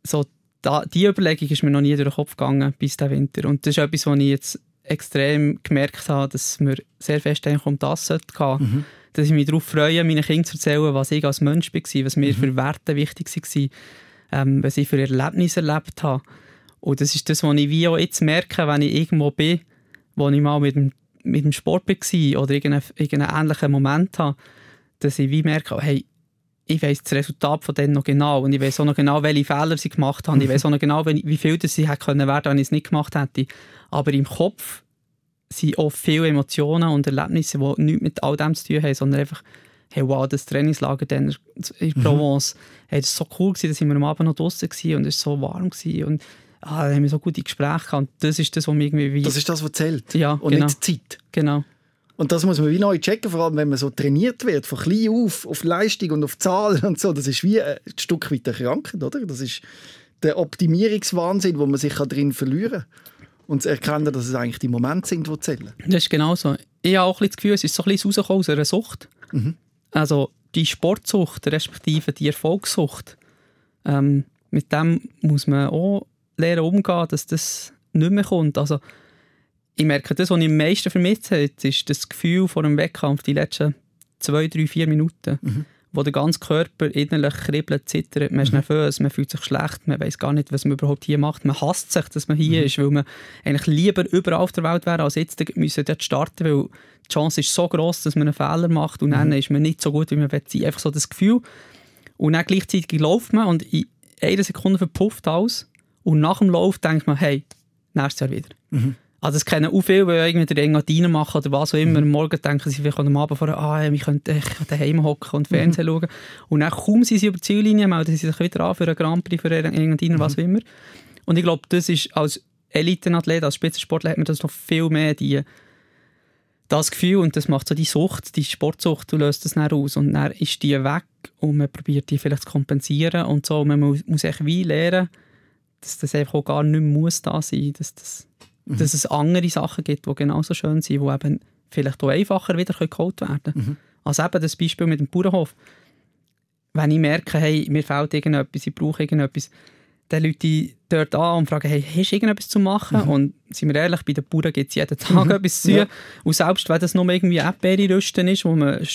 so da, die Überlegung ist mir noch nie durch den Kopf gegangen bis der Winter. Und das ist etwas, was ich jetzt extrem gemerkt habe, dass mir sehr fest um das sollte. Mhm dass ich mich darauf freue, meinen Kindern zu erzählen, was ich als Mensch war, was mir mhm. für Werte wichtig waren, ähm, was ich für Erlebnisse erlebt habe. Und das ist das, was ich wie auch jetzt merke, wenn ich irgendwo bin, wo ich mal mit dem, mit dem Sport war oder irgendeinen, irgendeinen ähnlichen Moment habe, dass ich wie merke, oh, hey, ich weiß das Resultat von denen noch genau und ich weiß auch noch genau, welche Fehler sie gemacht haben. Ich weiß auch noch genau, wie viel das sie hätte können werden, wenn ich es nicht gemacht hätte. Aber im Kopf sind oft viele Emotionen und Erlebnisse, die nichts mit all dem zu tun haben, sondern einfach, hey, wow, das Trainingslager dann in mhm. Provence, hey, das war so cool, gewesen, dass wir am Abend noch draußen waren und es war so warm gewesen und ah, da haben wir so gute Gespräche gehabt. Das ist das, was mir irgendwie... Wie das ist das, was zählt ja, und genau. nicht die Zeit. Genau. Und das muss man wie neu checken, vor allem wenn man so trainiert wird, von klein auf, auf Leistung und auf Zahlen und so. Das ist wie ein Stück weit eine Krankheit, oder? Das ist der Optimierungswahnsinn, wo man sich drin verlieren kann und zu erkennen, dass es eigentlich die Momente sind, die zählen. Das ist genau so. Ich habe auch das Gefühl, es ist so ein bisschen rausgekommen aus einer Sucht. Mhm. Also die Sportsucht, respektive die Erfolgssucht, ähm, mit dem muss man auch lernen umgehen, dass das nicht mehr kommt. Also ich merke, das, was ich am meisten vermisst habe, ist das Gefühl vor dem Wettkampf, die letzten zwei, drei, vier Minuten. Mhm wo der ganze Körper innerlich kribbelt, zittert, man ist mhm. nervös, man fühlt sich schlecht, man weiß gar nicht, was man überhaupt hier macht, man hasst sich, dass man hier mhm. ist, weil man eigentlich lieber überall auf der Welt wäre, als jetzt müssen dort starten, weil die Chance ist so groß, dass man einen Fehler macht und mhm. dann ist man nicht so gut, wie man will sein. Einfach so das Gefühl. Und dann gleichzeitig läuft man und in einer Sekunde verpufft alles und nach dem Lauf denkt man, hey, nächstes Jahr wieder. Mhm. Also das kennen auch viele, die irgendwie den Engadinen machen oder was auch immer. Mhm. Morgen denken sie vielleicht am Abend vorher, ah, ich könnte daheim hocken und Fernsehen mhm. schauen. Und dann kaum sind sie über die Ziellinie, melden sie sich wieder an für einen Grand Prix, für einen Engadinen, mhm. was auch immer. Und ich glaube, das ist als Elitenathlet, als Spitzensportler hat man das noch viel mehr, die, das Gefühl und das macht so die Sucht, die Sportsucht, du löst das dann aus und dann ist die weg und man probiert die vielleicht zu kompensieren und so. Und man muss, muss echt wie lernen, dass das einfach auch gar nicht mehr muss da sein, dass das Mhm. Dass es andere Sachen gibt, die genauso schön sind, die eben vielleicht auch einfacher wieder geholt werden können. Mhm. Also eben das Beispiel mit dem Bauernhof. Wenn ich merke, hey, mir fehlt irgendetwas, ich brauche irgendetwas, dann Leute dort an und fragen, hey, hast du irgendetwas zu machen? Mhm. Und sind wir ehrlich, bei den Bauern gibt es jeden Tag mhm. etwas zu. Ja. Und selbst wenn das nur irgendwie Erdbeere rüsten ist, wo man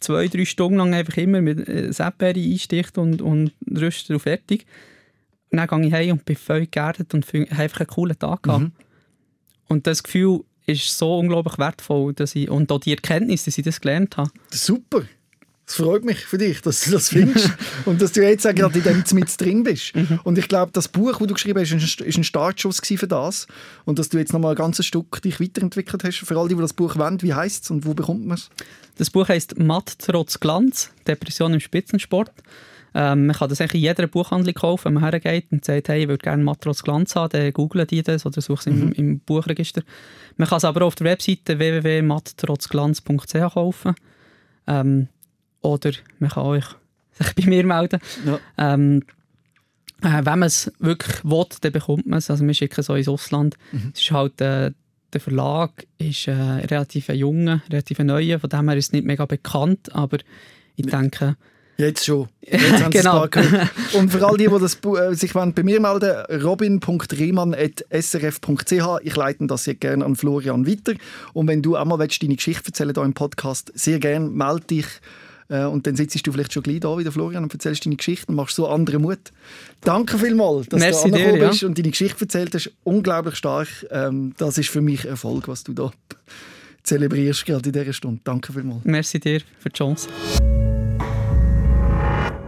zwei, drei Stunden lang einfach immer mit äh, Erdbeere einsticht und, und rüstet und fertig. Und dann gehe ich heim und bin völlig geerdet und habe einfach einen coolen Tag gehabt. Mhm. Und das Gefühl ist so unglaublich wertvoll, dass ich, und auch die Erkenntnis, dass ich das gelernt habe. Super. Es freut mich für dich, dass du das findest und dass du jetzt auch gerade in dem mit drin bist. Mhm. Und ich glaube, das Buch, das du geschrieben hast, ist ein- Startschuss für das und dass du jetzt noch mal ein ganzes Stück dich weiterentwickelt hast. Für all die, die das Buch wollen, wie heißt es und wo bekommt man es? Das Buch heisst «Matt trotz Glanz. Depression im Spitzensport». Ähm, man kann das eigentlich in jeder Buchhandlung kaufen, wenn man hergeht und sagt, hey, ich würde gerne «Matt trotz Glanz haben», dann googlen die das oder suchen es im, im Buchregister. Man kann es aber auch auf der Webseite www.matttrotzglanz.ch kaufen. Ähm, oder man kann euch sich bei mir melden. Ja. Ähm, äh, wenn man es wirklich will, dann bekommt man es. Also wir schicken es auch ins Ausland. Es ist halt, äh, der Verlag ist äh, relativ junger, relativ neuer, von dem her ist es nicht mega bekannt, aber ich denke, Jetzt schon. Jetzt haben Genau. es da gehört. Und für all die, die das, äh, sich wollen, bei mir melden robin.riemann.srf.ch. Ich leite das sehr gerne an Florian weiter. Und wenn du auch mal willst, deine Geschichte erzählen hier im Podcast, sehr gerne, melde dich. Äh, Und dann sitzt du vielleicht schon gleich da wieder, Florian, und erzählst deine Geschichte und machst so anderen Mut. Danke vielmals, dass Merci du dir, ja. bist und deine Geschichte erzählt hast. Unglaublich stark. Ähm, Das ist für mich Erfolg, was du da zelebrierst gerade in dieser Stunde. Danke vielmals. merci dir für die Chance.